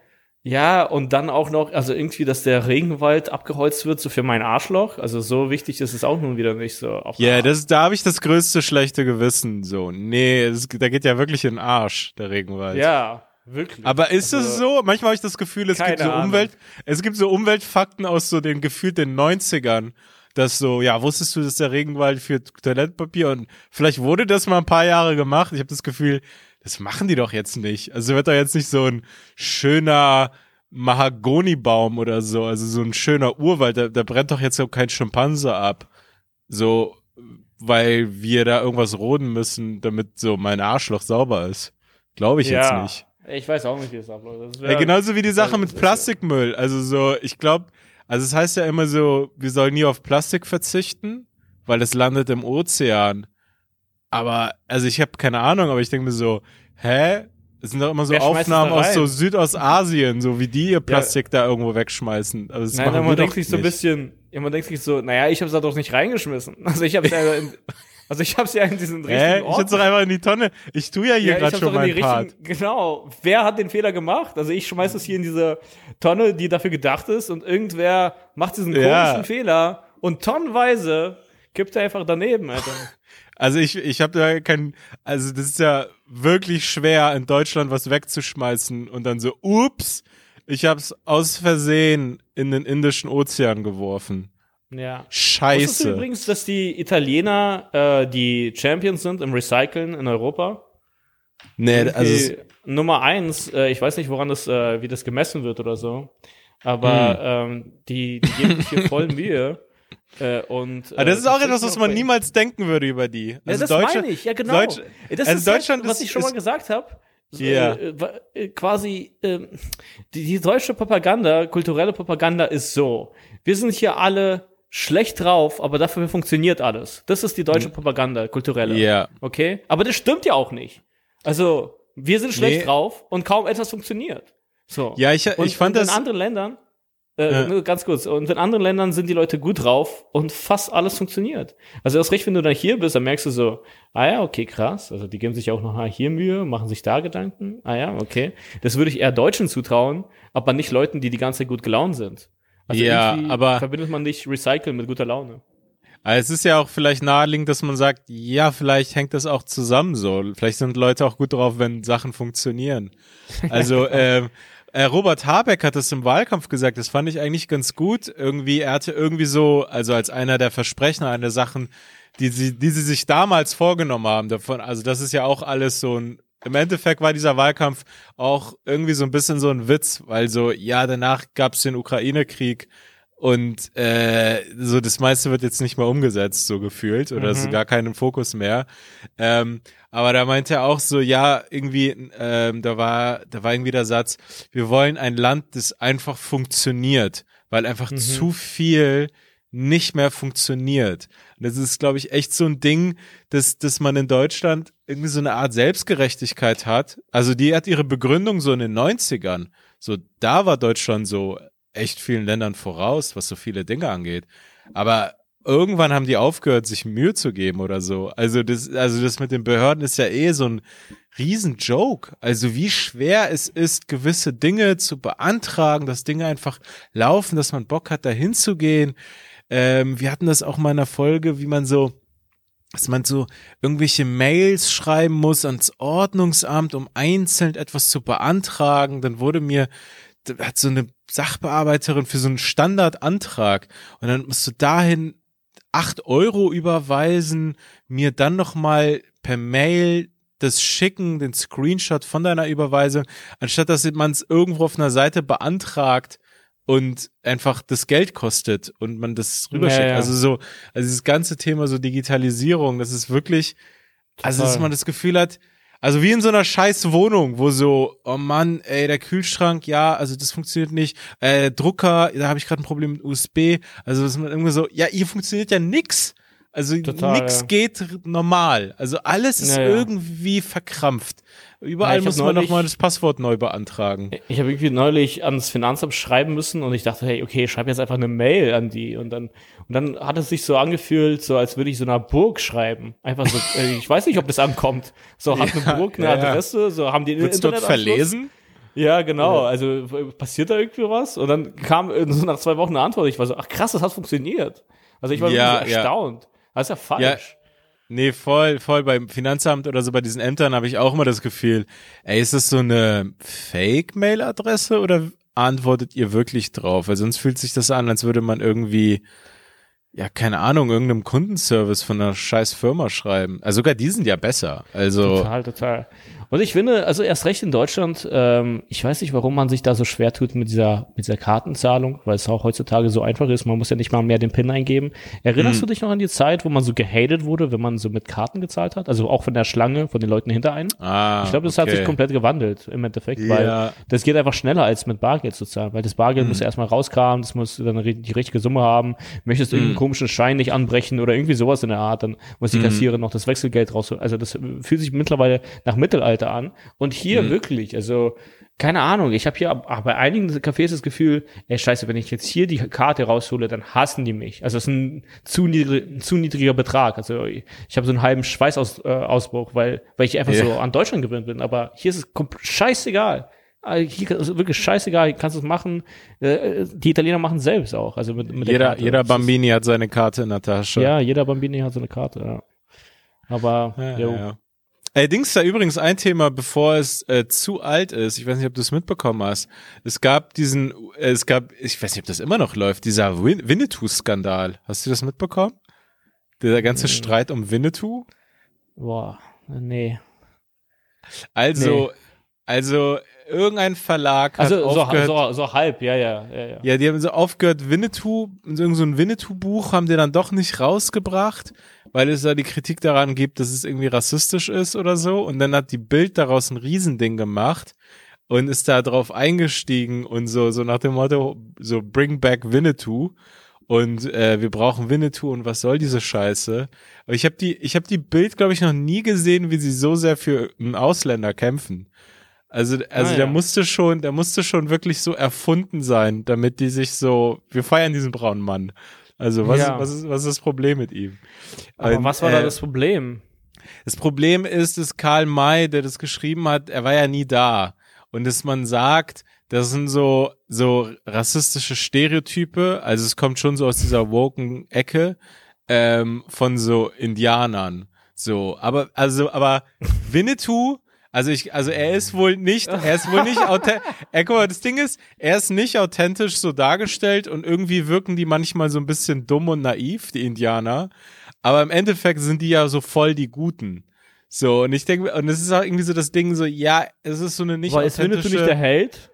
Ja, und dann auch noch, also irgendwie, dass der Regenwald abgeholzt wird, so für mein Arschloch. Also so wichtig ist es auch nun wieder nicht so. Ja, das, da habe ich das größte schlechte Gewissen. So, nee, das, da geht ja wirklich in den Arsch, der Regenwald. Ja, wirklich. Aber ist Also, es so? Manchmal habe ich das Gefühl, es gibt so Ahnung. Umwelt, es gibt so Umweltfakten aus so den gefühlt den 90ern, dass so, ja, wusstest du, dass der Regenwald für Toilettenpapier und vielleicht wurde das mal ein paar Jahre gemacht. Ich habe das Gefühl, das machen die doch jetzt nicht. Also wird da jetzt nicht so ein schöner Mahagonibaum oder so, also so ein schöner Urwald, da, da brennt doch jetzt auch kein Schimpanse ab. So, weil wir da irgendwas roden müssen, damit so mein Arschloch sauber ist. Glaube ich ja. jetzt nicht. Ich weiß auch nicht, wie es abläuft. Ja, genauso wie die Sache mit Plastikmüll. Also so, ich glaube, also es heißt ja immer so, wir sollen nie auf Plastik verzichten, weil es landet im Ozean. Aber, also ich habe keine Ahnung, aber ich denke mir so, hä? Es sind doch immer so Wer es Aufnahmen aus so Südostasien, so wie die ihr Plastik da irgendwo wegschmeißen. Also Nein, man denkt sich so ein bisschen, ja, man denkt sich so, naja, ich hab's da doch nicht reingeschmissen. [LAUGHS] Also ich hab's ja in, [LAUGHS] also ich hab's ja in diesen richtigen? Ich Ort. hätte doch einfach in die Tonne. Ich tu ja hier Ja, ich gerade schon meinen Part. genau. Wer hat den Fehler gemacht? Also ich schmeiß es hier in diese Tonne, die dafür gedacht ist und irgendwer macht diesen Ja. komischen Fehler und tonnenweise kippt er einfach daneben, Alter. [LAUGHS] Also ich, ich habe da kein, also das ist ja wirklich schwer in Deutschland was wegzuschmeißen und dann so, ups, ich hab's aus Versehen in den Indischen Ozean geworfen. Ja. Wusstest du Scheiße. übrigens, dass die Italiener äh, die Champions sind im Recyceln in Europa? Nee, also es- Die Nummer eins, äh, ich weiß nicht, woran das, äh, wie das gemessen wird oder so, aber ähm, die, die geben sich hier voll Mühe. [LAUGHS] Äh, und, äh, aber das ist auch etwas, tatsächlich was man niemals denken würde über die. Ja, Also das Deutsche, meine ich, ja genau. Deutsch- das also ist Deutschland halt, was ist- ich schon mal gesagt habe. Ja. äh, wa- äh, quasi ähm, die, die deutsche Propaganda, kulturelle Propaganda ist so. Wir sind hier alle schlecht drauf, aber dafür funktioniert alles. Das ist die deutsche Propaganda, kulturelle. Hm. Ja. Okay? Aber das stimmt ja auch nicht. Also, wir sind schlecht Nee. drauf und kaum etwas funktioniert. So. Ja, ich, und, ich fand und in das, anderen Ländern, äh, Ja. nur ganz kurz, und in anderen Ländern sind die Leute gut drauf und fast alles funktioniert. Also erst recht, wenn du dann hier bist, dann merkst du so, ah ja, okay, krass. Also die geben sich auch noch hier Mühe, machen sich da Gedanken. Ah ja, okay. Das würde ich eher Deutschen zutrauen, aber nicht Leuten, die die ganze Zeit gut gelaunt sind. Also Ja, aber- verbindet man nicht Recyceln mit guter Laune. Aber es ist ja auch vielleicht naheliegend, dass man sagt, ja, vielleicht hängt das auch zusammen so. Vielleicht sind Leute auch gut drauf, wenn Sachen funktionieren. [LAUGHS] Also, ähm, äh, Robert Habeck hat das im Wahlkampf gesagt, das fand ich eigentlich ganz gut. Irgendwie, er hatte irgendwie so, also als einer der Versprechen, eine der Sachen, die sie, die sie sich damals vorgenommen haben, davon, also das ist ja auch alles so ein, im Endeffekt war dieser Wahlkampf auch irgendwie so ein bisschen so ein Witz, weil so, ja, danach gab es den Ukraine-Krieg und äh, so das meiste wird jetzt nicht mehr umgesetzt, so gefühlt, oder es ist gar keinen Fokus mehr. Ähm, aber da meinte er auch so, ja, irgendwie, ähm, da war, da war irgendwie der Satz, wir wollen ein Land, das einfach funktioniert, weil einfach zu viel nicht mehr funktioniert. Und das ist, glaube ich, echt so ein Ding, dass, dass man in Deutschland irgendwie so eine Art Selbstgerechtigkeit hat. Also die hat ihre Begründung so in den 90ern. So, da war Deutschland so echt vielen Ländern voraus, was so viele Dinge angeht. Aber irgendwann haben die aufgehört, sich Mühe zu geben oder so. Also das, also das mit den Behörden ist ja eh so ein Riesen-Joke. Also wie schwer es ist, gewisse Dinge zu beantragen, dass Dinge einfach laufen, dass man Bock hat, da hinzugehen. Ähm, wir hatten das auch mal in einer Folge, wie man so, dass man so irgendwelche Mails schreiben muss ans Ordnungsamt, um einzeln etwas zu beantragen. Dann wurde mir, hat so eine Sachbearbeiterin für so einen Standardantrag und dann musst du dahin acht Euro überweisen, mir dann nochmal per Mail das schicken, den Screenshot von deiner Überweisung, anstatt dass man es irgendwo auf einer Seite beantragt und einfach das Geld kostet und man das rüberschickt. Ja, ja. Also so, also dieses ganze Thema so Digitalisierung, das ist wirklich, also dass Total. man das Gefühl hat, also wie in so einer scheiß Wohnung, wo so, oh Mann, ey, der Kühlschrank, ja, also das funktioniert nicht. Äh, Drucker, da habe ich gerade ein Problem mit USB. Also dass man irgendwie so, ja, hier funktioniert ja nix. Also nix ja. geht normal. Also alles ist Ja, ja. irgendwie verkrampft. Überall Ja, muss man nochmal das Passwort neu beantragen. Ich habe irgendwie neulich ans Finanzamt schreiben müssen und ich dachte, hey, okay, ich schreibe jetzt einfach eine Mail an die und dann und dann hat es sich so angefühlt, so als würde ich so einer Burg schreiben. Einfach so, äh, ich weiß nicht, ob das ankommt. So hat [LAUGHS] eine Burg eine ja, ja. Adresse, so haben die Wird's dort verlesen? Ja, genau. Also passiert da irgendwie was? Und dann kam äh, so nach zwei Wochen eine Antwort. Ich war so, ach krass, das hat funktioniert. Also ich war Ja, wirklich so ja. Das ist ja falsch. Nee, voll, voll. Beim Finanzamt oder so bei diesen Ämtern habe ich auch immer das Gefühl, ey, ist das so eine Fake-Mail-Adresse oder antwortet ihr wirklich drauf? Weil sonst fühlt sich das an, als würde man irgendwie, ja, keine Ahnung, irgendeinem Kundenservice von einer scheiß Firma schreiben. Also sogar die sind ja besser. Also, Total, total. Und ich finde, also erst recht in Deutschland, ähm, ich weiß nicht, warum man sich da so schwer tut mit dieser, mit dieser Kartenzahlung, weil es auch heutzutage so einfach ist. Man muss ja nicht mal mehr den PIN eingeben. Erinnerst du dich noch an die Zeit, wo man so gehatet wurde, wenn man so mit Karten gezahlt hat? Also auch von der Schlange, von den Leuten hinter einem? ah, Ich glaube, das hat okay. sich komplett gewandelt im Endeffekt, weil Ja. das geht einfach schneller als mit Bargeld zu zahlen, weil das Bargeld muss ja erstmal rauskramen, das muss dann die richtige Summe haben. Möchtest du irgendeinen komischen Schein nicht anbrechen oder irgendwie sowas in der Art, dann muss die Kassiererin noch das Wechselgeld raus. Also das fühlt sich mittlerweile nach Mittelalter an. Und hier wirklich, also keine Ahnung, ich habe hier bei einigen Cafés das Gefühl, ey scheiße, wenn ich jetzt hier die Karte raushole, dann hassen die mich. Also es ist ein zu, niedrig, ein zu niedriger Betrag. Also ich, habe so einen halben Schweißausbruch, äh, weil, weil ich einfach Ja. so an Deutschland gewöhnt bin. Aber hier ist es komp- scheißegal. Hier ist wirklich scheißegal, kannst du es machen. Äh, Die Italiener machen es selbst auch. Also mit, mit der Jeder, jeder Bambini hat seine Karte in der Tasche. Ja, jeder Bambini hat so eine Karte, ja. Aber, Ja, jo. ja. Ey, Dings da übrigens ein Thema, bevor es äh, zu alt ist. Ich weiß nicht, ob du es mitbekommen hast. Es gab diesen, äh, es gab, ich weiß nicht, ob das immer noch läuft, dieser Win Winnetou-Skandal. Hast du das mitbekommen? Der ganze Streit um Winnetou? boah, nee. Also, Nee. also irgendein Verlag hat Also so, aufgehört. so, so halb, ja, ja, ja, ja. Ja, die haben so aufgehört, Winnetou, irgend so ein Winnetou-Buch haben die dann doch nicht rausgebracht, weil es da die Kritik daran gibt, dass es irgendwie rassistisch ist oder so. Und dann hat die Bild daraus ein Riesending gemacht und ist da drauf eingestiegen und so, so nach dem Motto, so bring back Winnetou. Und äh, wir brauchen Winnetou und was soll diese Scheiße? Aber ich habe die, ich habe die Bild, glaube ich, noch nie gesehen, wie sie so sehr für einen Ausländer kämpfen. Also, also Ah, der ja. musste schon, der musste schon wirklich so erfunden sein, damit die sich so, wir feiern diesen braunen Mann. Also was, Ja. was, ist, was ist das Problem mit ihm? Aber Und, was war da äh, das Problem? Das Problem ist, dass Karl May, der das geschrieben hat, er war ja nie da. Und dass man sagt, das sind so, so rassistische Stereotype, also es kommt schon so aus dieser woken Ecke, ähm, von so Indianern. So, aber, also, aber Winnetou, also ich, also er ist wohl nicht, er ist wohl nicht authentisch. [LAUGHS] Guck mal, das Ding ist, er ist nicht authentisch so dargestellt und irgendwie wirken die manchmal so ein bisschen dumm und naiv, die Indianer. Aber im Endeffekt sind die ja so voll die Guten. So, und ich denke, und es ist auch irgendwie so das Ding so, ja, es ist so eine nicht War ist Winnetou authentische. nicht der Held?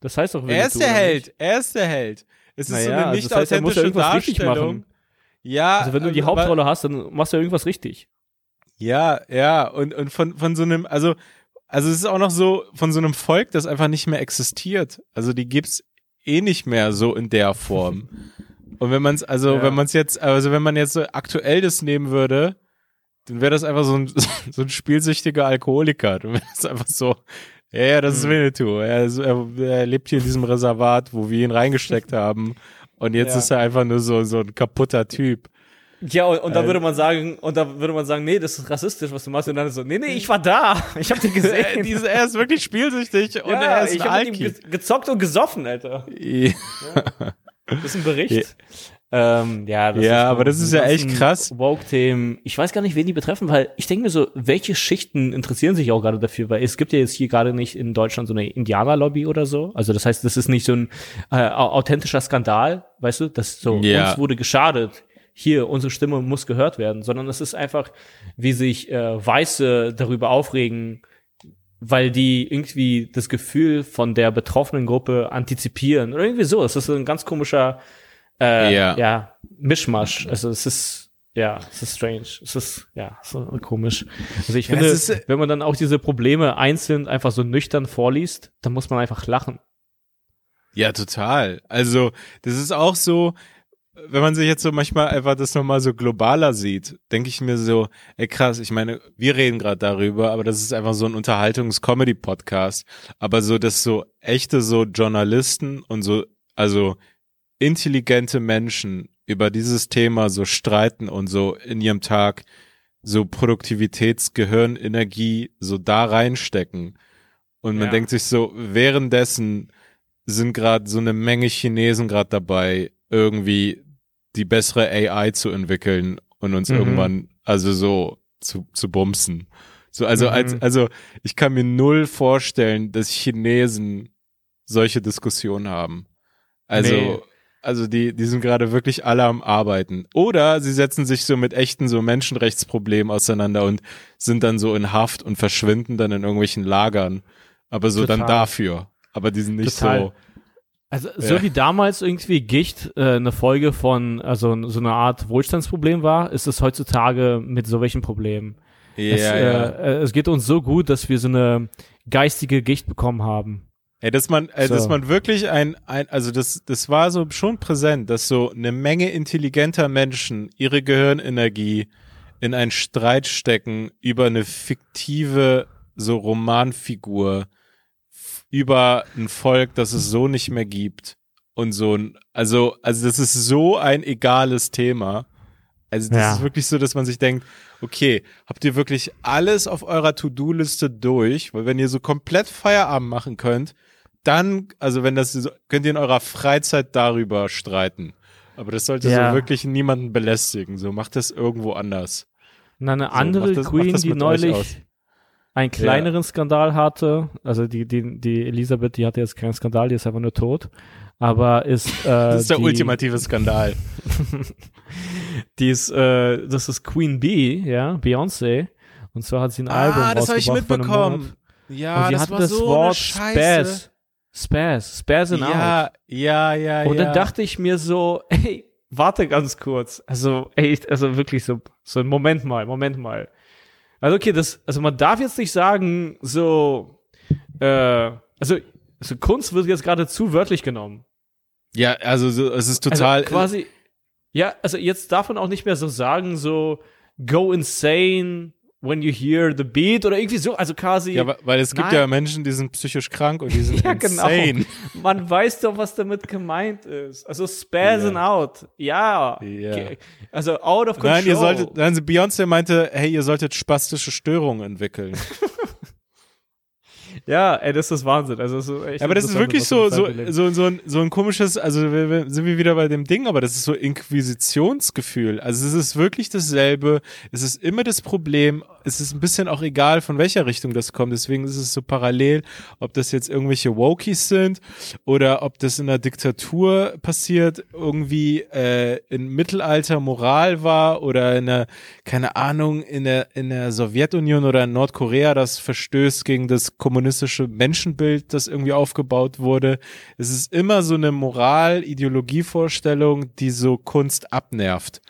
Das heißt doch Winnetou. er ist der Held, nicht? er ist der Held. Es ist so Naja, eine also nicht das heißt, ja authentische richtig Darstellung. Ja, Also wenn du die aber- Hauptrolle hast, dann machst du ja irgendwas richtig. Ja, ja, und, und von, von so einem, also, also es ist auch noch so, von so einem Volk, das einfach nicht mehr existiert. Also die gibt's eh nicht mehr so in der Form. [LAUGHS] Und wenn man es, also Ja. wenn man es jetzt, also wenn man jetzt so aktuell das nehmen würde, dann wäre das einfach so ein, [LAUGHS] so ein spielsüchtiger Alkoholiker. Dann wäre das einfach so, ja, ja, das ist Mhm. Winnetou. Er, er, er lebt hier in diesem Reservat, wo wir ihn reingesteckt haben. Und jetzt Ja. ist er einfach nur so, so ein kaputter Typ. Ja, und, und da Äh, würde man sagen, und da würde man sagen, nee, das ist rassistisch, was du machst. Und dann so, nee, nee, ich war da. [LAUGHS] Ich hab den gesehen. diese, er ist wirklich spielsüchtig und ja, er ist ich ein hab mit ihm ge gezockt und gesoffen, Alter. Ja. Das ist ein Bericht. Ähm, ja, das Ja, ist aber das ist ja echt krass. Woke-Themen. Ich weiß gar nicht, wen die betreffen, weil ich denke mir so, welche Schichten interessieren sich auch gerade dafür? Weil es gibt ja jetzt hier gerade nicht in Deutschland so eine Indianerlobby oder so. Also das heißt, das ist nicht so ein äh, au- authentischer Skandal, weißt du? Das so, Ja. uns wurde geschadet. Hier, unsere Stimme muss gehört werden, sondern es ist einfach, wie sich äh, Weiße darüber aufregen, weil die irgendwie das Gefühl von der betroffenen Gruppe antizipieren oder irgendwie so. Es ist ein ganz komischer äh, Ja. ja. Mischmasch. Also es ist ja, es ist strange. Es ist ja so komisch. Also ich finde, ist, äh, wenn man dann auch diese Probleme einzeln einfach so nüchtern vorliest, dann muss man einfach lachen. Ja, total. Also, das ist auch so, wenn man sich jetzt so manchmal einfach das nochmal so globaler sieht, denke ich mir so, ey krass, ich meine, wir reden gerade darüber, aber das ist einfach so ein Unterhaltungs-Comedy-Podcast. Aber so, dass so echte so Journalisten und so, also intelligente Menschen über dieses Thema so streiten und so in ihrem Tag so Produktivitätsgehirn, Energie so da reinstecken. Und man Ja. denkt sich so, währenddessen sind gerade so eine Menge Chinesen gerade dabei, irgendwie die bessere AI zu entwickeln und uns Mhm. irgendwann also so zu, zu bumsen. So, also Mhm. als, also ich kann mir null vorstellen, dass Chinesen solche Diskussionen haben. Also, Nee. also die, die sind gerade wirklich alle am Arbeiten. Oder sie setzen sich so mit echten so Menschenrechtsproblemen auseinander und sind dann so in Haft und verschwinden dann in irgendwelchen Lagern. Aber so dann Total. dafür. Aber die sind nicht Total. so. Also so Ja. wie damals irgendwie Gicht äh, eine Folge von, also so eine Art Wohlstandsproblem war, ist es heutzutage mit so welchen Problemen. Ja, es, ja. Äh, äh, es geht uns so gut, dass wir so eine geistige Gicht bekommen haben. Ey, dass man, äh, dass So. man wirklich ein, ein, also das, das war so schon präsent, dass so eine Menge intelligenter Menschen ihre Gehirnenergie in einen Streit stecken über eine fiktive, so Romanfigur, über ein Volk, das es so nicht mehr gibt. Und so ein, also, also das ist so ein egales Thema. Also das Ja. ist wirklich so, dass man sich denkt, okay, habt ihr wirklich alles auf eurer To-Do-Liste durch? Weil wenn ihr so komplett Feierabend machen könnt, dann, also wenn das so, könnt ihr in eurer Freizeit darüber streiten. Aber das sollte Ja. so wirklich niemanden belästigen. So macht das irgendwo anders. Und eine So, andere das- Queen, die neulich einen kleineren Skandal hatte, also die, die, die Elisabeth, die hatte jetzt keinen Skandal, die ist einfach nur tot, aber ist [LAUGHS] äh, Das ist der die, ultimative Skandal. [LAUGHS] die ist, äh, das ist Queen Bee, ja, Beyoncé, und zwar hat sie ein Album Ah, das habe ich mitbekommen. Ja, und sie das hat war das so Wort. Spaz, Spaz, Spazing out. Ja, ja, ja, Und ja. dann dachte ich mir so, ey, warte ganz kurz. Also, ey, also wirklich so, so, Moment mal, Moment mal. Also, okay, das, also man darf jetzt nicht sagen, so, äh, also, also Kunst wird jetzt gerade zu wörtlich genommen. ja, also so, es ist total. Also quasi, ja, also jetzt darf man auch nicht mehr so sagen, so, go insane when you hear the beat oder irgendwie so, also quasi. ja, weil es gibt Nein. ja Menschen, die sind psychisch krank und die [LAUGHS] sind Ja, genau. insane. Man weiß doch, was damit gemeint ist. Also spazzing Ja. out. Ja. Ge- Also out of control. Nein, ihr solltet, also Beyoncé meinte, hey, ihr solltet spastische Störungen entwickeln. [LAUGHS] Ja, ey, das ist Wahnsinn. Also, so echt aber das ist wirklich so, so, so, so, ein, so ein komisches, also wir, wir, sind wir wieder bei dem Ding, aber das ist so Inquisitionsgefühl. Also es ist wirklich dasselbe. Es ist immer das Problem. Es ist ein bisschen auch egal, von welcher Richtung das kommt. Deswegen ist es so parallel, ob das jetzt irgendwelche Wokies sind oder ob das in der Diktatur passiert, irgendwie äh, in Mittelalter Moral war oder in der, keine Ahnung, in der, in der Sowjetunion oder in Nordkorea, das verstößt gegen das kommunistische Menschenbild, das irgendwie aufgebaut wurde. Es ist immer so eine Moral-Ideologievorstellung, die so Kunst abnervt.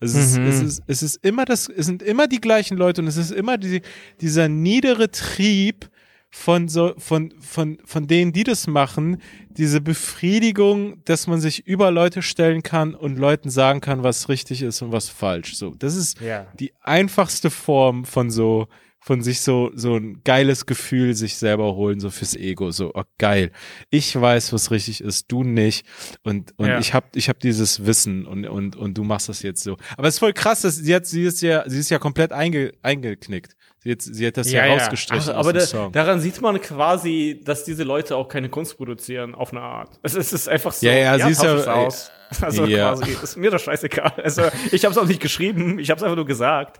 Es ist, Mhm. es ist, es ist immer das, es sind immer die gleichen Leute und es ist immer die, dieser niedere Trieb von so, von, von, von denen, die das machen, diese Befriedigung, dass man sich über Leute stellen kann und Leuten sagen kann, was richtig ist und was falsch. So, das ist Ja. die einfachste Form von so, von sich so, so ein geiles Gefühl sich selber holen, so fürs Ego, so, oh, geil. Ich weiß, was richtig ist, du nicht. Und, und Ja. ich hab, ich hab dieses Wissen und, und, und du machst das jetzt so. Aber es ist voll krass, dass sie hat, sie ist ja, sie ist ja komplett einge, eingeknickt. Sie hat, sie hat das ja, rausgestrichen Ach, aus aber dem da, Song. daran sieht man quasi, dass diese Leute auch keine Kunst produzieren auf eine Art. Es ist, es ist einfach so. Ja, ja, sie ist ja- es aus. Also ja. quasi, ist mir doch scheißegal. Also ich habe es auch nicht geschrieben, ich habe es einfach nur gesagt.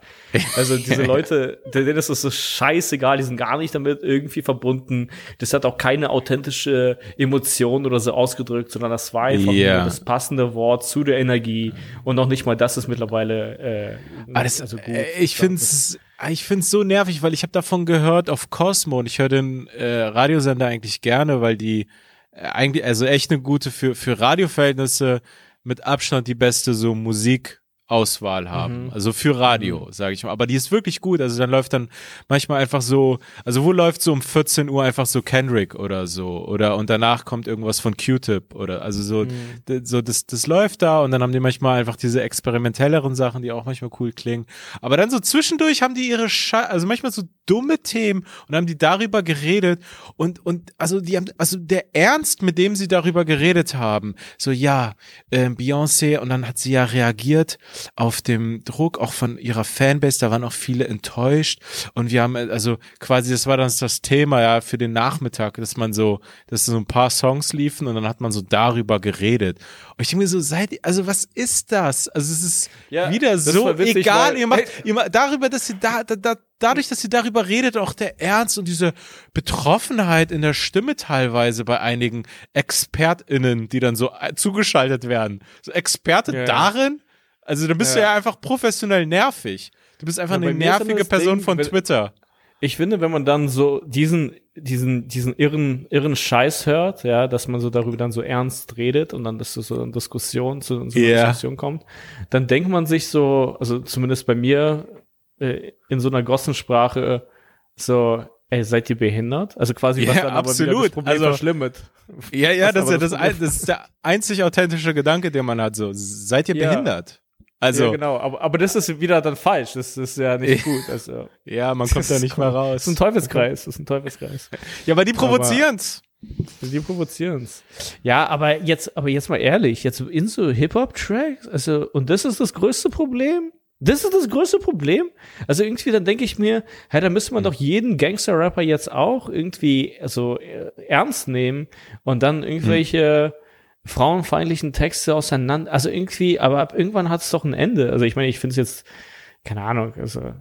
Also diese [LAUGHS] Leute, denen ist es so scheißegal, die sind gar nicht damit irgendwie verbunden. Das hat auch keine authentische Emotion oder so ausgedrückt, sondern das war einfach Ja. nur das passende Wort zu der Energie und noch nicht mal das ist mittlerweile äh, Ah, das, also gut. äh, ich find's, ich find's so nervig, weil ich habe davon gehört auf Cosmo und ich höre den äh, Radiosender eigentlich gerne, weil die äh, eigentlich, also echt eine gute für für Radioverhältnisse mit Abstand die beste so Auswahl haben. Mhm. Also für Radio, mhm. sage ich mal. Aber die ist wirklich gut. Also dann läuft dann manchmal einfach so, also wo läuft so um 14 Uhr einfach so Kendrick oder so oder und danach kommt irgendwas von Q-Tip oder also so, mhm. so das, das läuft da und dann haben die manchmal einfach diese experimentelleren Sachen, die auch manchmal cool klingen. Aber dann so zwischendurch haben die ihre, Sche also manchmal so dumme Themen und haben die darüber geredet und und also die haben, also der Ernst, mit dem sie darüber geredet haben, so ja, äh, Beyoncé und dann hat sie ja reagiert auf dem Druck auch von ihrer Fanbase, da waren auch viele enttäuscht und wir haben also quasi, das war dann das Thema ja für den Nachmittag, dass man so, dass so ein paar Songs liefen und dann hat man so darüber geredet und ich denke mir so, seid ihr, also was ist das? Also es ist ja, wieder so witzig, egal, ihr macht, ihr macht darüber, dass sie da, da, da dadurch, dass sie darüber redet, auch der Ernst und diese Betroffenheit in der Stimme teilweise bei einigen ExpertInnen, die dann so äh, zugeschaltet werden. So Experte ja. darin, also da bist ja. du ja einfach professionell nervig. Du bist einfach ja, eine nervige Person Ding, von wenn, Twitter. Ich finde, wenn man dann so diesen, diesen, diesen irren, irren Scheiß hört, ja, dass man so darüber dann so ernst redet und dann, dass so eine Diskussion zu so einer yeah. Diskussion kommt, dann denkt man sich so, also zumindest bei mir, äh, in so einer Gossensprache so, ey, seid ihr behindert? Also quasi, was ja, dann absolut. aber das Problem also, verschlimmert. Ja, ja, das, ist ja das, ein, das ist der einzig authentische Gedanke, den man hat, so, seid ihr ja. behindert? Also, ja, genau, aber, aber das ist wieder dann falsch. Das ist ja nicht gut. Also, [LAUGHS] ja, man kommt da nicht mal raus. Das ist ein Teufelskreis. Das ist ein Teufelskreis. [LAUGHS] Ja, aber die provozieren's. Die provozieren's. Ja, aber jetzt, aber jetzt mal ehrlich, jetzt in so Hip-Hop-Tracks, also, und das ist das größte Problem? Das ist das größte Problem. Also irgendwie, dann denke ich mir, hey, da müsste man doch jeden Gangster-Rapper jetzt auch irgendwie so äh, ernst nehmen und dann irgendwelche hm. Frauenfeindlichen Texte auseinander. Also irgendwie, aber ab irgendwann hat es doch ein Ende. Also ich meine, ich finde es jetzt, keine Ahnung, also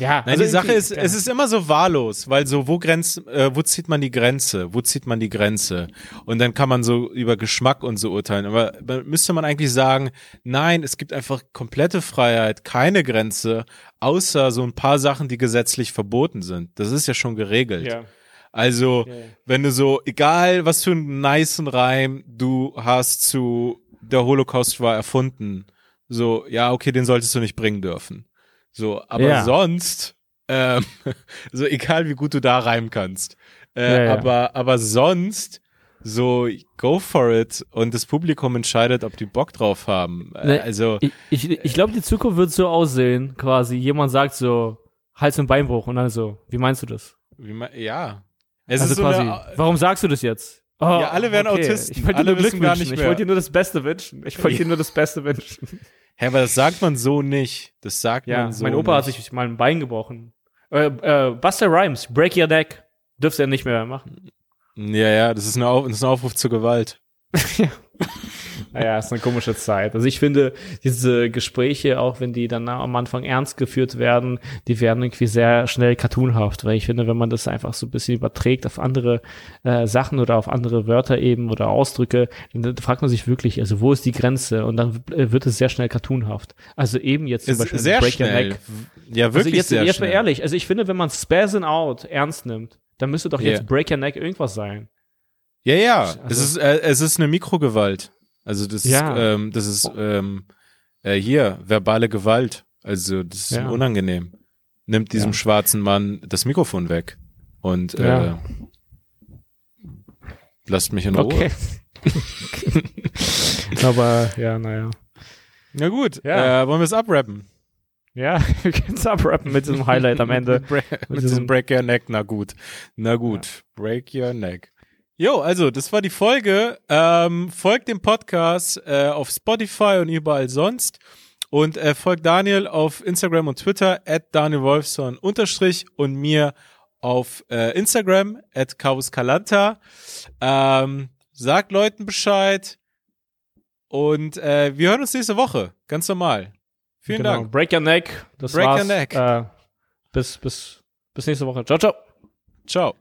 ja, Nein, also die Sache ist, es ist immer so wahllos, weil so, wo grenzt, äh, wo zieht man die Grenze? Wo zieht man die Grenze? Und dann kann man so über Geschmack und so urteilen. Aber müsste man eigentlich sagen, nein, es gibt einfach komplette Freiheit, keine Grenze, außer so ein paar Sachen, die gesetzlich verboten sind. Das ist ja schon geregelt. Ja. Also, ja. wenn du so, egal was für einen niceen Reim du hast zu der Holocaust war erfunden, so, ja, okay, den solltest du nicht bringen dürfen. So, aber ja. sonst, ähm, [LAUGHS] so egal wie gut du da reimen kannst. Äh, ja. Aber, aber sonst, so go for it und das Publikum entscheidet, ob die Bock drauf haben. Äh, ne, also ich, ich, ich glaube, die Zukunft wird so aussehen, quasi. Jemand sagt so Hals- und Beinbruch und dann so, wie meinst du das? Wie ja. Es also ist so quasi, eine, warum sagst du das jetzt? Oh, ja, alle werden okay. Autisten. Ich wollte dir nur Glück wünschen. Ich wollte dir nur das Beste wünschen. Ich wollte dir nur das Beste wünschen. Hä, aber das sagt man so nicht. Das sagt ja, man so mein Opa nicht. hat sich mal ein Bein gebrochen. Äh, äh, Buster Rhymes, Break Your Neck. Dürfte er nicht mehr machen. Ja, ja, das ist, eine Auf das ist ein Aufruf zur Gewalt. ja. [LAUGHS] [LAUGHS] naja, ist eine komische Zeit. Also ich finde, diese Gespräche, auch wenn die dann am Anfang ernst geführt werden, die werden irgendwie sehr schnell cartoonhaft, weil ich finde, wenn man das einfach so ein bisschen überträgt auf andere äh, Sachen oder auf andere Wörter eben oder Ausdrücke, dann fragt man sich wirklich, also wo ist die Grenze? Und dann äh, wird es sehr schnell cartoonhaft. Also eben jetzt zum Beispiel sehr Break schnell. Your Neck. Ja, wirklich also jetzt, sehr jetzt schnell. mal ehrlich, also ich finde, wenn man Spazzing Out ernst nimmt, dann müsste doch jetzt yeah. Break Your Neck irgendwas sein. Ja, ja, also, es ist äh, es ist eine Mikrogewalt. Also das ja. ist, ähm, das ist ähm, äh, hier verbale Gewalt. Also das ist ja. unangenehm. Nimmt diesem ja. schwarzen Mann das Mikrofon weg und äh, lasst mich in Ruhe. Okay. [LAUGHS] Aber ja, naja. Na gut, ja. äh, wollen wir es abrappen? Ja, [LAUGHS] wir können es abrappen mit diesem Highlight am Ende. [LAUGHS] mit, mit diesem Break Your Neck, na gut. Na gut. Break Your Neck. Jo, also das war die Folge. Ähm, folgt dem Podcast äh, auf Spotify und überall sonst. Und äh, folgt Daniel auf Instagram und Twitter at Daniel Wolfson unterstrich und mir auf äh, Instagram at Calanta. Ähm, sagt Leuten Bescheid. Und äh, wir hören uns nächste Woche. Ganz normal. Vielen genau. Dank. Break your neck. Das Break war's. your neck. Äh, bis, bis, bis nächste Woche. Ciao, ciao. Ciao.